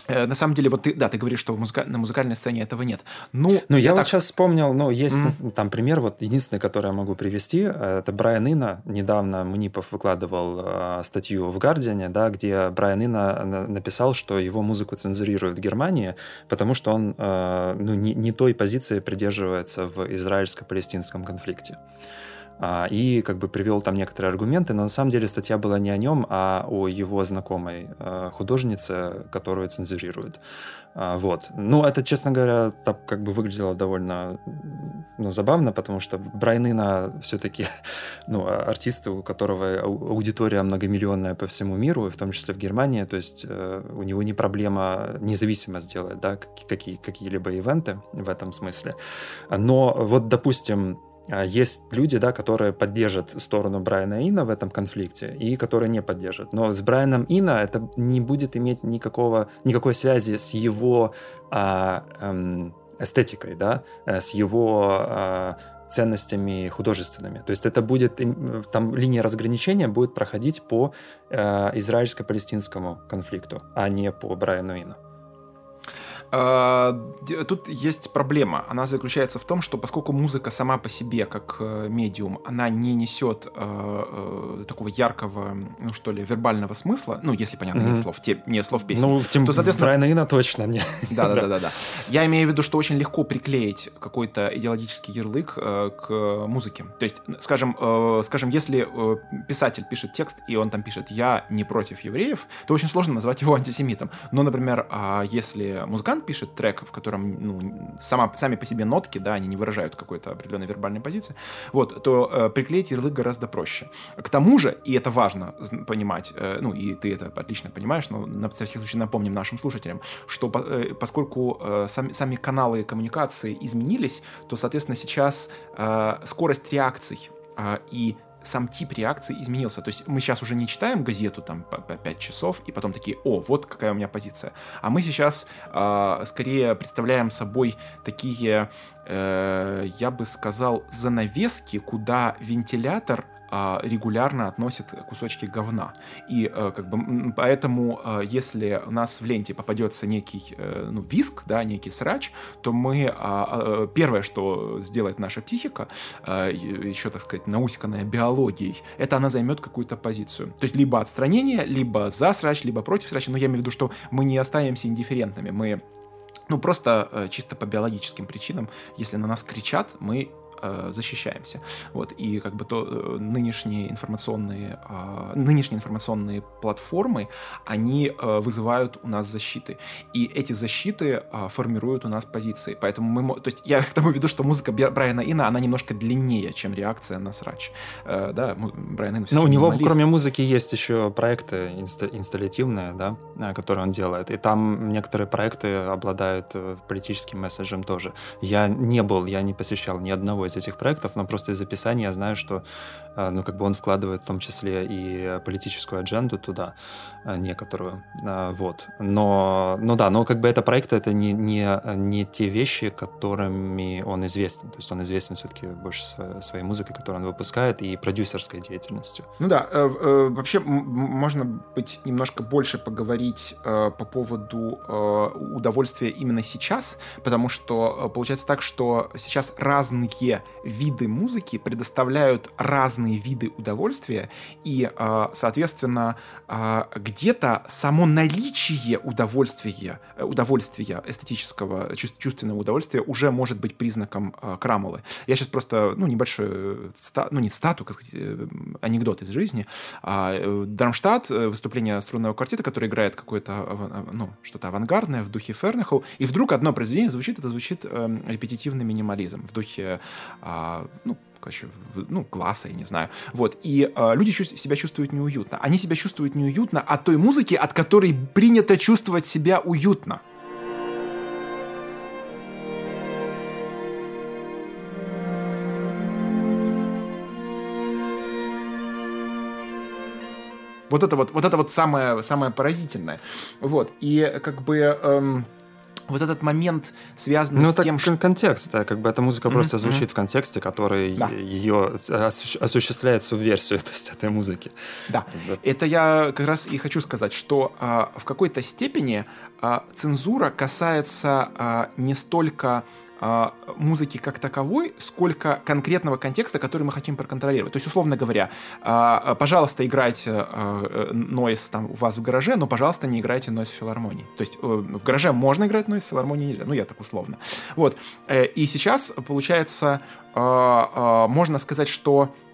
на самом деле, вот ты, да, ты говоришь, что музыка, на музыкальной сцене этого нет. Ну, ну я, я так... вот сейчас вспомнил, ну, есть mm-hmm. там пример, вот единственный, который я могу привести, э, это Брайан Инна. Недавно Мнипов выкладывал э, статью в Гардиане, да, где Брайан Инна написал, что его музыку цензурируют в Германии, потому что он э, ну, не, не той позиции придерживается в израильско-палестинском конфликте. А, и как бы привел там некоторые аргументы, но на самом деле статья была не о нем, а о его знакомой а, художнице, которую цензурируют. А, вот. Ну, это, честно говоря, так как бы выглядело довольно ну, забавно, потому что Брайан Ина все-таки ну, артист, у которого аудитория многомиллионная по всему миру, в том числе в Германии, то есть э, у него не проблема независимо сделать да, какие, какие-либо ивенты в этом смысле. Но вот, допустим, есть люди, да, которые поддержат сторону Брайана Ина в этом конфликте и которые не поддержат. Но с Брайаном Ина это не будет иметь никакого, никакой связи с его а, эм, эстетикой, да, э, с его а, ценностями художественными. То есть это будет, там линия разграничения будет проходить по э, израильско-палестинскому конфликту, а не по Брайану Ину. А, тут есть проблема. Она заключается в том, что поскольку музыка сама по себе, как э, медиум, она не несет э, э, такого яркого, ну что ли, вербального смысла, ну, если, понятно, mm-hmm. нет слов, те, нет слов песни, ну, тем, то, соответственно... Брайана Ина точно не. Да-да-да. Я имею в виду, что очень легко приклеить какой-то идеологический ярлык к музыке. То есть, скажем, скажем, если писатель пишет текст, и он там пишет «я не против евреев», то очень сложно назвать его антисемитом. Но, например, э, если музыкант музыкант пишет трек, в котором ну, сама, сами по себе нотки, да, они не выражают какой-то определенной вербальной позиции, вот, то э, приклеить ярлык гораздо проще. К тому же, и это важно понимать, э, ну, и ты это отлично понимаешь, но на всякий случай напомним нашим слушателям, что э, поскольку э, сами, сами каналы коммуникации изменились, то, соответственно, сейчас э, скорость реакций э, и сам тип реакции изменился. То есть мы сейчас уже не читаем газету там по, по 5 часов и потом такие, о, вот какая у меня позиция. А мы сейчас э, скорее представляем собой такие, э, я бы сказал, занавески, куда вентилятор регулярно относит кусочки говна. И э, как бы поэтому, э, если у нас в ленте попадется некий э, ну, виск, да, некий срач, то мы а, а, первое, что сделает наша психика, еще, так сказать, наусканная биологией, это она займет какую-то позицию. То есть либо отстранение, либо за срач, либо против срача. Но я имею в виду, что мы не останемся индифферентными. Мы ну, просто чисто по биологическим причинам, если на нас кричат, мы э, защищаемся. Вот, и как бы то э, нынешние информационные, э, нынешние информационные платформы, они э, вызывают у нас защиты. И эти защиты э, формируют у нас позиции. Поэтому мы, то есть я к тому веду, что музыка Брайана Ина, она немножко длиннее, чем реакция на срач. Э, да, Брайан Ин Ну, у него, кроме музыки, есть еще проекты инста инсталлятивные, да, которые он делает. И там некоторые проекты обладают политическим месседжем тоже. Я не был, я не посещал ни одного из этих проектов, но просто из описания я знаю, что а, ну, как бы он вкладывает в том числе и политическую адженду туда, а, некоторую, а, вот. Но, ну да, но как бы это проект, это не, не, не те вещи, которыми он известен, то есть он известен все-таки больше своей, музыкой, которую он выпускает, и продюсерской деятельностью. Ну да, э, э, вообще можно быть немножко больше поговорить э, по поводу э, удовольствия именно сейчас, потому что э, получается так, что сейчас разные виды музыки предоставляют разные виды удовольствия, и, а, соответственно, а, где-то само наличие удовольствия, э, удовольствия эстетического, чувственного удовольствия уже может быть признаком а, крамолы. Я сейчас просто, ну, небольшой, ну, не стату, как сказать, э, анекдот из жизни. Э, Дармштадт, выступление струнного квартета, который играет какое-то, ну, что-то авангардное в духе Фернеху, и вдруг одно произведение звучит, это звучит эм, репетитивный минимализм в духе, а, ну, короче, ну, класса, я не знаю. Вот. И э, люди чу- себя чувствуют неуютно. Они себя чувствуют неуютно от той музыки, от которой принято чувствовать себя уютно. Вот это вот, вот это вот самое, самое поразительное. Вот. И как бы... Эм, вот этот момент, связанный ну, с тем, что... контекст, да, как бы эта музыка mm-hmm. просто звучит mm-hmm. в контексте, который да. ее осу- осуществляет субверсию, то есть этой музыки. Да, вот. это я как раз и хочу сказать, что а, в какой-то степени а, цензура касается а, не столько а, музыки как таковой, сколько конкретного контекста, который мы хотим проконтролировать. То есть, условно говоря, а, пожалуйста, играйте нойс там у вас в гараже, но, пожалуйста, не играйте нойс в филармонии. То есть, э, в гараже можно играть нойс, в филармонии нельзя. Ну, я так условно. Вот. Э, и сейчас, получается, а, можно сказать, что а,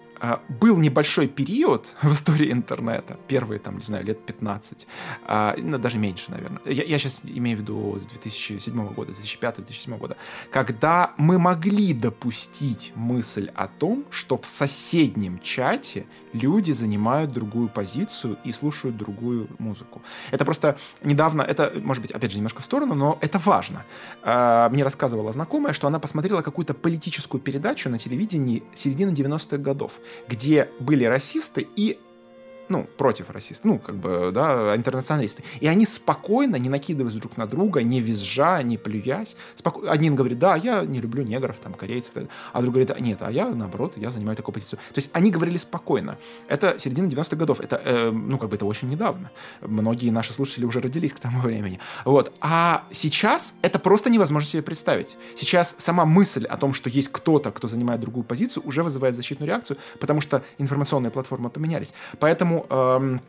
был небольшой период в истории интернета, первые, там, не знаю, лет 15, а, ну, даже меньше, наверное. Я, я сейчас имею в виду с 2007 года, 2005-2007 года, когда мы могли допустить мысль о том, что в соседнем чате люди занимают другую позицию и слушают другую музыку. Это просто недавно, это, может быть, опять же, немножко в сторону, но это важно. А, мне рассказывала знакомая, что она посмотрела какую-то политическую передачу на телевидении середины 90-х годов где были расисты и ну, против расистов, ну, как бы, да, интернационалисты. И они спокойно, не накидываясь друг на друга, не визжа, не плюясь, споко... один говорит, да, я не люблю негров, там, корейцев, а другой говорит, нет, а я, наоборот, я занимаю такую позицию. То есть они говорили спокойно. Это середина 90-х годов, это, э, ну, как бы это очень недавно. Многие наши слушатели уже родились к тому времени. Вот. А сейчас это просто невозможно себе представить. Сейчас сама мысль о том, что есть кто-то, кто занимает другую позицию, уже вызывает защитную реакцию, потому что информационные платформы поменялись. Поэтому Поэтому эм,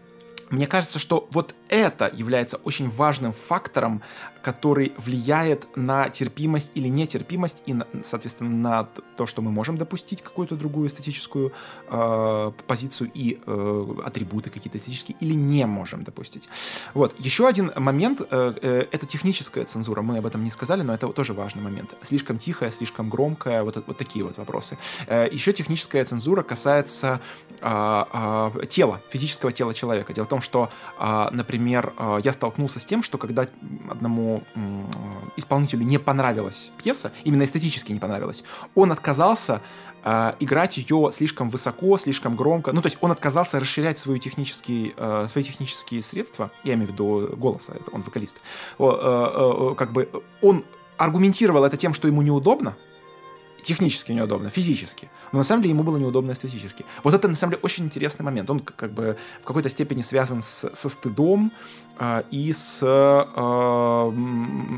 мне кажется, что вот это является очень важным фактором, который влияет на терпимость или нетерпимость и, соответственно, на то, что мы можем допустить какую-то другую эстетическую э, позицию и э, атрибуты какие-то эстетические или не можем допустить. Вот. Еще один момент э, э, — это техническая цензура. Мы об этом не сказали, но это тоже важный момент. Слишком тихая, слишком громкая, вот, вот такие вот вопросы. Э, еще техническая цензура касается э, э, тела, физического тела человека. Дело в том, что, э, например, э, я столкнулся с тем, что когда одному исполнителю не понравилась пьеса, именно эстетически не понравилась, он отказался э, играть ее слишком высоко, слишком громко. Ну, то есть он отказался расширять свои технические, э, свои технические средства, я имею в виду голоса, это он вокалист. Э, э, как бы он аргументировал это тем, что ему неудобно, технически неудобно, физически. Но на самом деле ему было неудобно эстетически. Вот это на самом деле очень интересный момент. Он как бы в какой-то степени связан с, со стыдом э, и с э,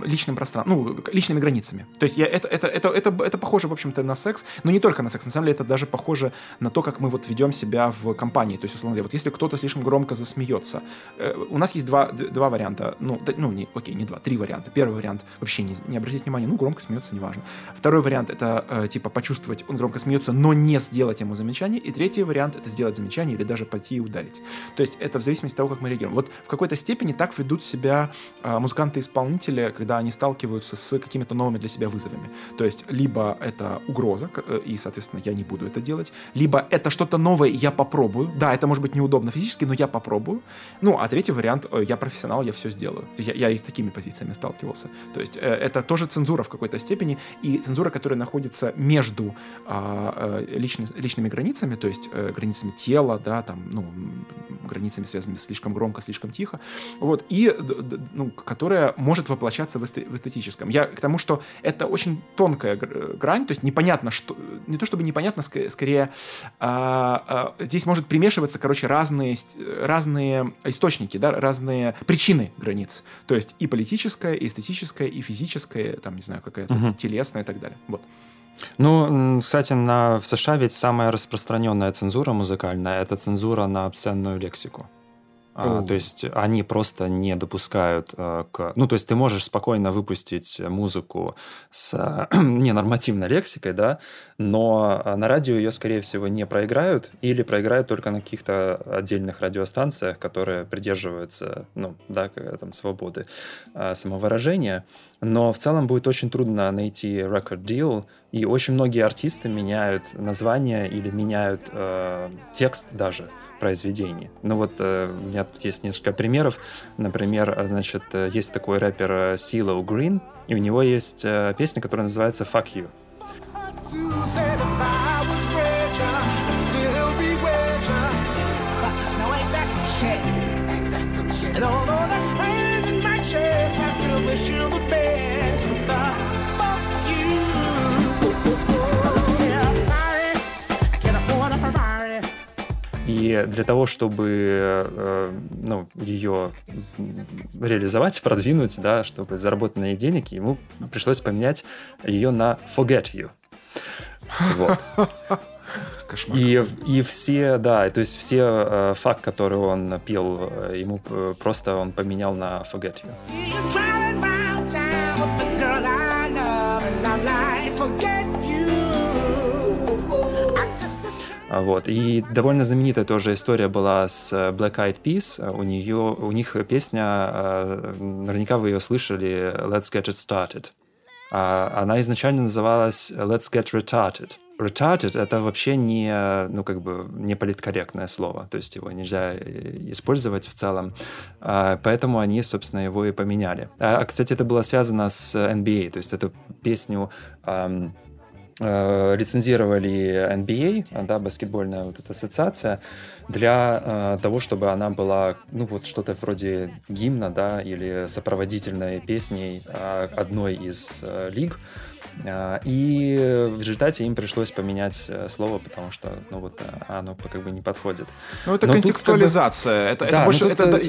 личным пространством, ну, личными границами. То есть я, это, это, это, это, это похоже, в общем-то, на секс, но не только на секс. На самом деле это даже похоже на то, как мы вот ведем себя в компании. То есть, условно говоря, вот если кто-то слишком громко засмеется, э, у нас есть два, два варианта. Ну, да, ну не, окей, не два, три варианта. Первый вариант вообще не, не обратить внимания, ну, громко смеется, неважно. Второй вариант это Э, типа почувствовать, он громко смеется, но не сделать ему замечание. И третий вариант это сделать замечание или даже пойти и ударить. То есть это в зависимости от того, как мы реагируем. Вот в какой-то степени так ведут себя э, музыканты-исполнители, когда они сталкиваются с какими-то новыми для себя вызовами. То есть либо это угроза, э, и, соответственно, я не буду это делать, либо это что-то новое, я попробую. Да, это может быть неудобно физически, но я попробую. Ну, а третий вариант, э, я профессионал, я все сделаю. Я, я и с такими позициями сталкивался. То есть э, это тоже цензура в какой-то степени, и цензура, которая находится между а, э, личны, личными границами, то есть границами тела, да, там, ну, границами, связанными слишком громко, слишком тихо, вот, и, ну, которая может воплощаться в, эсте, в эстетическом. Я к тому, что это очень тонкая грань, то есть непонятно, что, не то чтобы непонятно, скорее, а, а, здесь может примешиваться, короче, разные, разные источники, да, разные причины границ, то есть и политическая, и эстетическая, и физическая, там, не знаю, какая-то угу. телесная и так далее. Вот. Ну, кстати, на, в США ведь самая распространенная цензура музыкальная – это цензура на обсценную лексику. А, то есть они просто не допускают а, к... Ну, то есть ты можешь спокойно выпустить музыку с а, ненормативной лексикой, да, но на радио ее, скорее всего, не проиграют или проиграют только на каких-то отдельных радиостанциях, которые придерживаются, ну, да, там, свободы а, самовыражения. Но в целом будет очень трудно найти record deal, и очень многие артисты меняют название или меняют э, текст даже произведений. Ну вот э, у меня тут есть несколько примеров. Например, э, значит, э, есть такой рэпер Сило Green, и у него есть песня, которая называется «Fuck You». И для того, чтобы э, ну, ее реализовать, продвинуть, да, чтобы заработать на ней денег, ему пришлось поменять ее на Forget You. Вот. Кошмар. И, и все, да, то есть все э, факт, который он пел, э, ему просто он поменял на Forget You. Вот. И довольно знаменитая тоже история была с Black Eyed Peas. У, нее, у них песня, э, наверняка вы ее слышали, Let's Get It Started. А она изначально называлась Let's Get Retarded. Retarded — это вообще не, ну, как бы, не политкорректное слово, то есть его нельзя э, использовать в целом, а, поэтому они, собственно, его и поменяли. А, кстати, это было связано с NBA, то есть эту песню Э, лицензировали NBA, да, баскетбольная вот эта ассоциация, для э, того, чтобы она была, ну, вот что-то вроде гимна, да, или сопроводительной песней э, одной из э, лиг. А, и в результате им пришлось поменять э, слово, потому что, ну вот, э, оно как бы не подходит. Ну это Но контекстуализация. Как бы, это, да, это больше, это, это,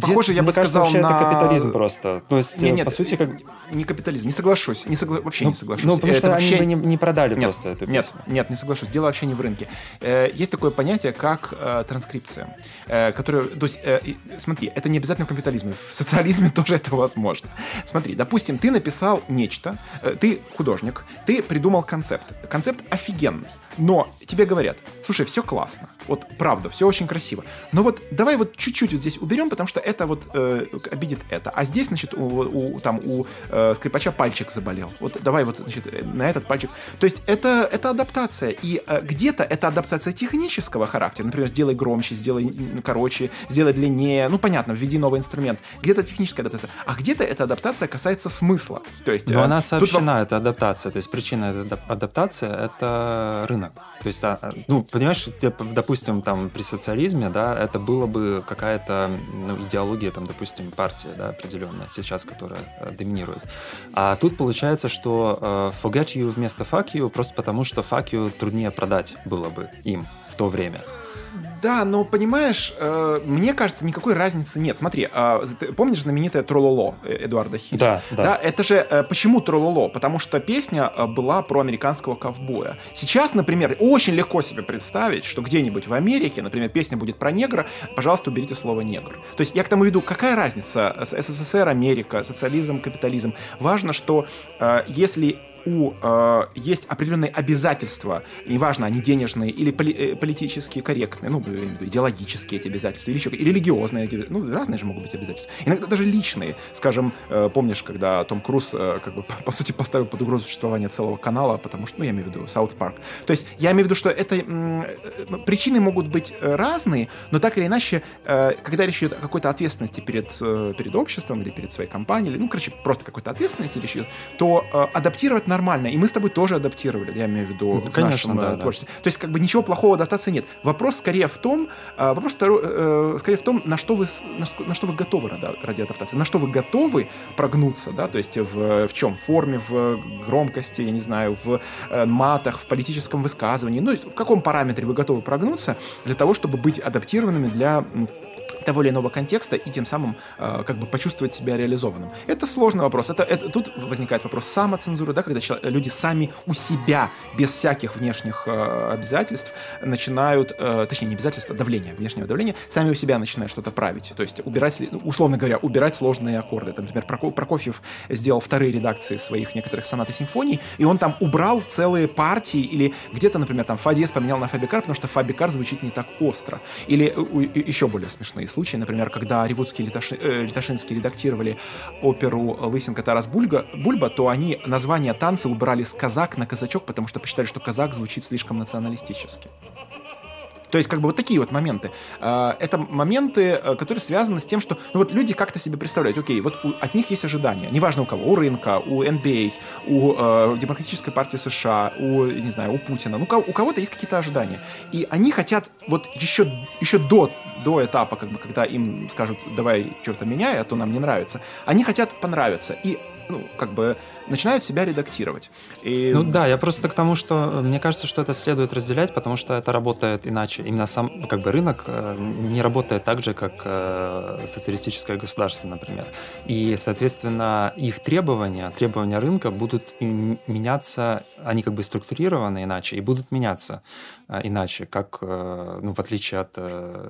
похоже, я бы сказал, на... это капитализм просто. То есть, нет, нет, по сути, как... Не капитализм, не соглашусь, не согла... вообще ну, не соглашусь. Ну, потому это что вообще... они бы не, не продали нет, просто эту Нет, нет, не соглашусь. Дело вообще не в рынке. Э, есть такое понятие, как э, транскрипция, э, которое, то есть, э, смотри, это не обязательно в капитализме, в социализме тоже это возможно. Смотри, допустим, ты написал нечто, э, ты художник, ты придумал концепт. Концепт офигенный. Но тебе говорят, слушай, все классно, вот правда, все очень красиво, но вот давай вот чуть-чуть вот здесь уберем, потому что это вот э, обидит это, а здесь, значит, у, у, там у э, скрипача пальчик заболел, вот давай вот, значит, на этот пальчик, то есть это, это адаптация, и э, где-то это адаптация технического характера, например, сделай громче, сделай короче, сделай длиннее, ну, понятно, введи новый инструмент, где-то техническая адаптация, а где-то эта адаптация касается смысла, то есть... Но э, она сообщена, тут... эта адаптация, то есть причина этой адаптации — это рынок, рынок. То есть, а, ну, понимаешь, допустим, там при социализме, да, это было бы какая-то ну, идеология, там, допустим, партия, да, определенная сейчас, которая э, доминирует. А тут получается, что э, forget you вместо fuck you просто потому, что fuck you труднее продать было бы им в то время. Да, но понимаешь, э, мне кажется, никакой разницы нет. Смотри, э, ты помнишь знаменитое Трололо э, Эдуарда Хилля? Да, да. да. Это же э, почему Трололо? Потому что песня э, была про американского ковбоя. Сейчас, например, очень легко себе представить, что где-нибудь в Америке, например, песня будет про негра, пожалуйста, уберите слово негр. То есть я к тому веду, какая разница СССР, Америка, социализм, капитализм. Важно, что э, если у э, есть определенные обязательства, неважно, они денежные или поли, э, политически корректные, ну, идеологические эти обязательства, или еще и религиозные, ну, разные же могут быть обязательства. Иногда даже личные. Скажем, э, помнишь, когда Том Круз, э, как бы, по, по сути, поставил под угрозу существование целого канала, потому что, ну, я имею в виду, Саут Парк. То есть, я имею в виду, что это м, э, причины могут быть э, разные, но так или иначе, э, когда речь идет о какой-то ответственности перед, э, перед обществом или перед своей компанией, или, ну, короче, просто какой-то ответственности речь идет, то э, адаптировать нормально. И мы с тобой тоже адаптировали, я имею в виду, ну, в конечно, нашем да, э, творчестве. Да. То есть, как бы ничего плохого адаптации нет. Вопрос скорее в том, э, вопрос второй, э, скорее в том, на что вы, на, на что вы готовы ради, ради адаптации, на что вы готовы прогнуться, да, то есть в, в чем? В форме, в громкости, я не знаю, в матах, в политическом высказывании, ну, в каком параметре вы готовы прогнуться для того, чтобы быть адаптированными для того или иного контекста и тем самым э, как бы почувствовать себя реализованным. Это сложный вопрос. Это, это, тут возникает вопрос самоцензуры, да, когда человек, люди сами у себя, без всяких внешних э, обязательств, начинают, э, точнее, не обязательств, а давления, внешнего давления, сами у себя начинают что-то править. То есть убирать, ну, условно говоря, убирать сложные аккорды. Там, например, Прокофьев сделал вторые редакции своих некоторых сонат и симфоний, и он там убрал целые партии, или где-то, например, там Фа поменял на Фабикар, потому что Фабикар звучит не так остро. Или э, еще более смешные случаи, например, когда Ревудский и Литаши, э, Литашинский редактировали оперу «Лысинка Тарас Бульга, Бульба», то они название танца убрали с казак на казачок, потому что посчитали, что казак звучит слишком националистически. То есть, как бы вот такие вот моменты. А, это моменты, э, которые связаны с тем, что ну, вот люди как-то себе представляют, окей, вот у, от них есть ожидания. Неважно у кого, у рынка, у NBA, а, у э, Демократической партии США, у, не знаю, у Путина. Ну, у кого-то есть какие-то ожидания. И они хотят вот еще, еще до до этапа, как бы, когда им скажут, давай что-то меняй, а то нам не нравится, они хотят понравиться. И ну, как бы начинают себя редактировать. И... Ну да, я просто к тому, что э, мне кажется, что это следует разделять, потому что это работает иначе. Именно сам как бы рынок э, не работает так же, как э, социалистическое государство, например. И, соответственно, их требования, требования рынка будут меняться, они как бы структурированы иначе и будут меняться иначе, как, ну, в отличие от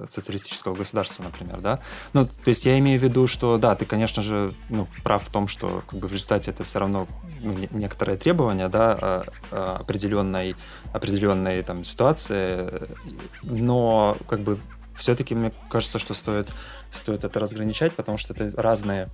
социалистического государства, например, да. Ну, то есть я имею в виду, что, да, ты, конечно же, ну, прав в том, что как бы в результате это все равно ну, некоторые требования, да, а, а, определенной, определенной там ситуации, но как бы все-таки мне кажется, что стоит, стоит это разграничать, потому что это разные,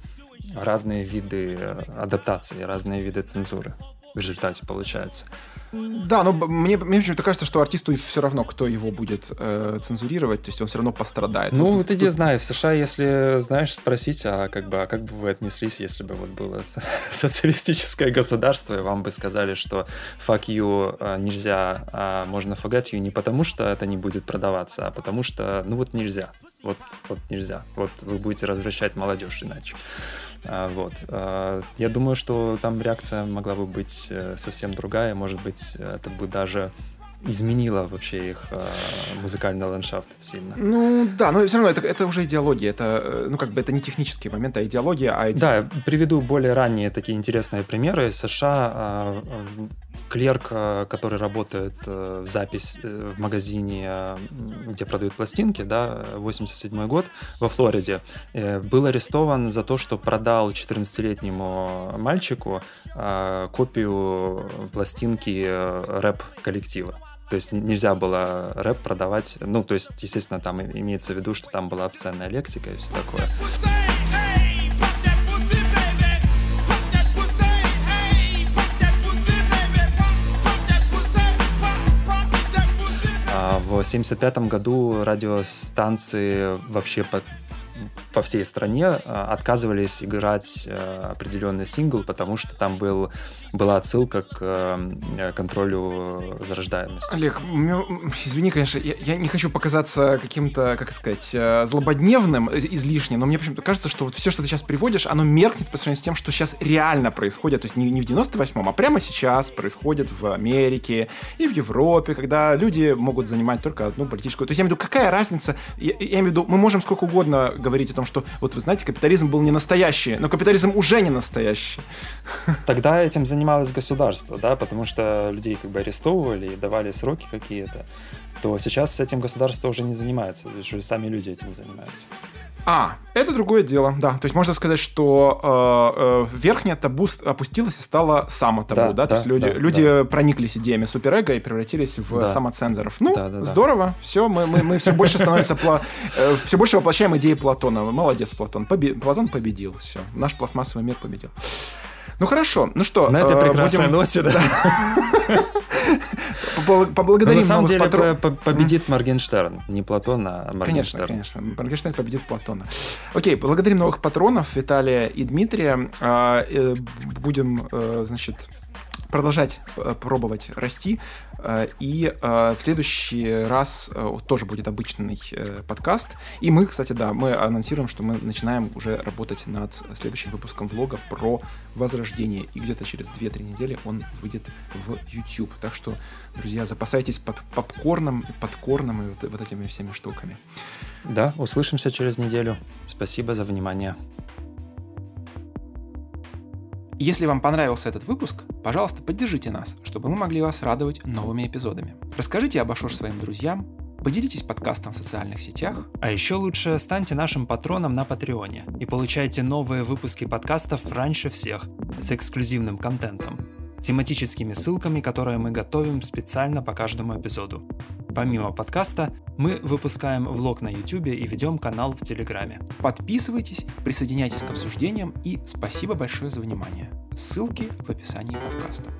разные виды адаптации, разные виды цензуры в результате получается. Да, но мне, мне почему-то кажется, что артисту все равно, кто его будет э, цензурировать, то есть он все равно пострадает. Ну, вот, ты тут... не знаешь, в США, если, знаешь, спросить, а как бы, а как бы вы отнеслись, если бы вот было социалистическое государство, и вам бы сказали, что fuck you а, нельзя, а можно forget you не потому, что это не будет продаваться, а потому что, ну вот нельзя. Вот, вот нельзя. Вот вы будете развращать молодежь иначе. А, вот. А, я думаю, что там реакция могла бы быть э, совсем другая. Может быть, это бы даже изменило вообще их э, музыкальный ландшафт сильно. Ну да, но все равно это, это уже идеология, это э, ну как бы это не технический момент, а идеология. А иде... Да, приведу более ранние такие интересные примеры. США э, клерк, который работает в запись в магазине, где продают пластинки, да, 87 год в Флориде, был арестован за то, что продал 14-летнему мальчику копию пластинки рэп-коллектива. То есть нельзя было рэп продавать. Ну, то есть, естественно, там имеется в виду, что там была обсценная лексика и все такое. В 1975 году радиостанции вообще по всей стране а, отказывались играть э, определенный сингл, потому что там был, была отсылка к э, контролю зарождаемости. Олег, извини, конечно, я, я не хочу показаться каким-то, как сказать, э, злободневным излишне, но мне почему-то кажется, что вот все, что ты сейчас приводишь, оно меркнет по сравнению с тем, что сейчас реально происходит. То есть не, не в 98-м, а прямо сейчас происходит в Америке и в Европе, когда люди могут занимать только одну политическую. То есть я имею в виду, какая разница? Я, я имею в виду, мы можем сколько угодно говорить о том, что вот вы знаете, капитализм был не настоящий, но капитализм уже не настоящий. Тогда этим занималось государство, да, потому что людей как бы арестовывали и давали сроки какие-то, то сейчас с этим государство уже не занимается, уже сами люди этим занимаются. А, это другое дело, да. То есть можно сказать, что э, э, верхняя табу опустилась и стала само табу, да? да? То есть люди, да, люди да. прониклись идеями суперэго и превратились в да. самоцензоров. Ну, да, да, здорово, да. все, мы, мы, мы все больше становимся, э, все больше воплощаем идеи Платона. Молодец, Платон. Платон победил, все. Наш пластмассовый мир победил. Ну хорошо, ну что? На этой э, прекрасной ноте, да. Поблагодарим На самом деле патрон... победит Моргенштерн, не Платон, а Моргенштерн. Конечно, конечно. Моргенштерн победит Платона. Окей, благодарим новых патронов Виталия и Дмитрия. А, э, будем, э, значит, продолжать пробовать расти. Э, и э, в следующий раз э, тоже будет обычный подкаст. И мы, кстати, да, мы анонсируем, что мы начинаем уже работать над следующим выпуском влога про возрождение. И где-то через 2-3 недели он выйдет в YouTube. Так что, друзья, запасайтесь под попкорном, подкорном и вот, вот этими всеми штуками. Да, услышимся через неделю. Спасибо за внимание. Если вам понравился этот выпуск, пожалуйста, поддержите нас, чтобы мы могли вас радовать новыми эпизодами. Расскажите об Ашош своим друзьям, поделитесь подкастом в социальных сетях. А еще лучше станьте нашим патроном на Патреоне и получайте новые выпуски подкастов раньше всех с эксклюзивным контентом тематическими ссылками, которые мы готовим специально по каждому эпизоду. Помимо подкаста, мы выпускаем влог на YouTube и ведем канал в Телеграме. Подписывайтесь, присоединяйтесь к обсуждениям и спасибо большое за внимание. Ссылки в описании подкаста.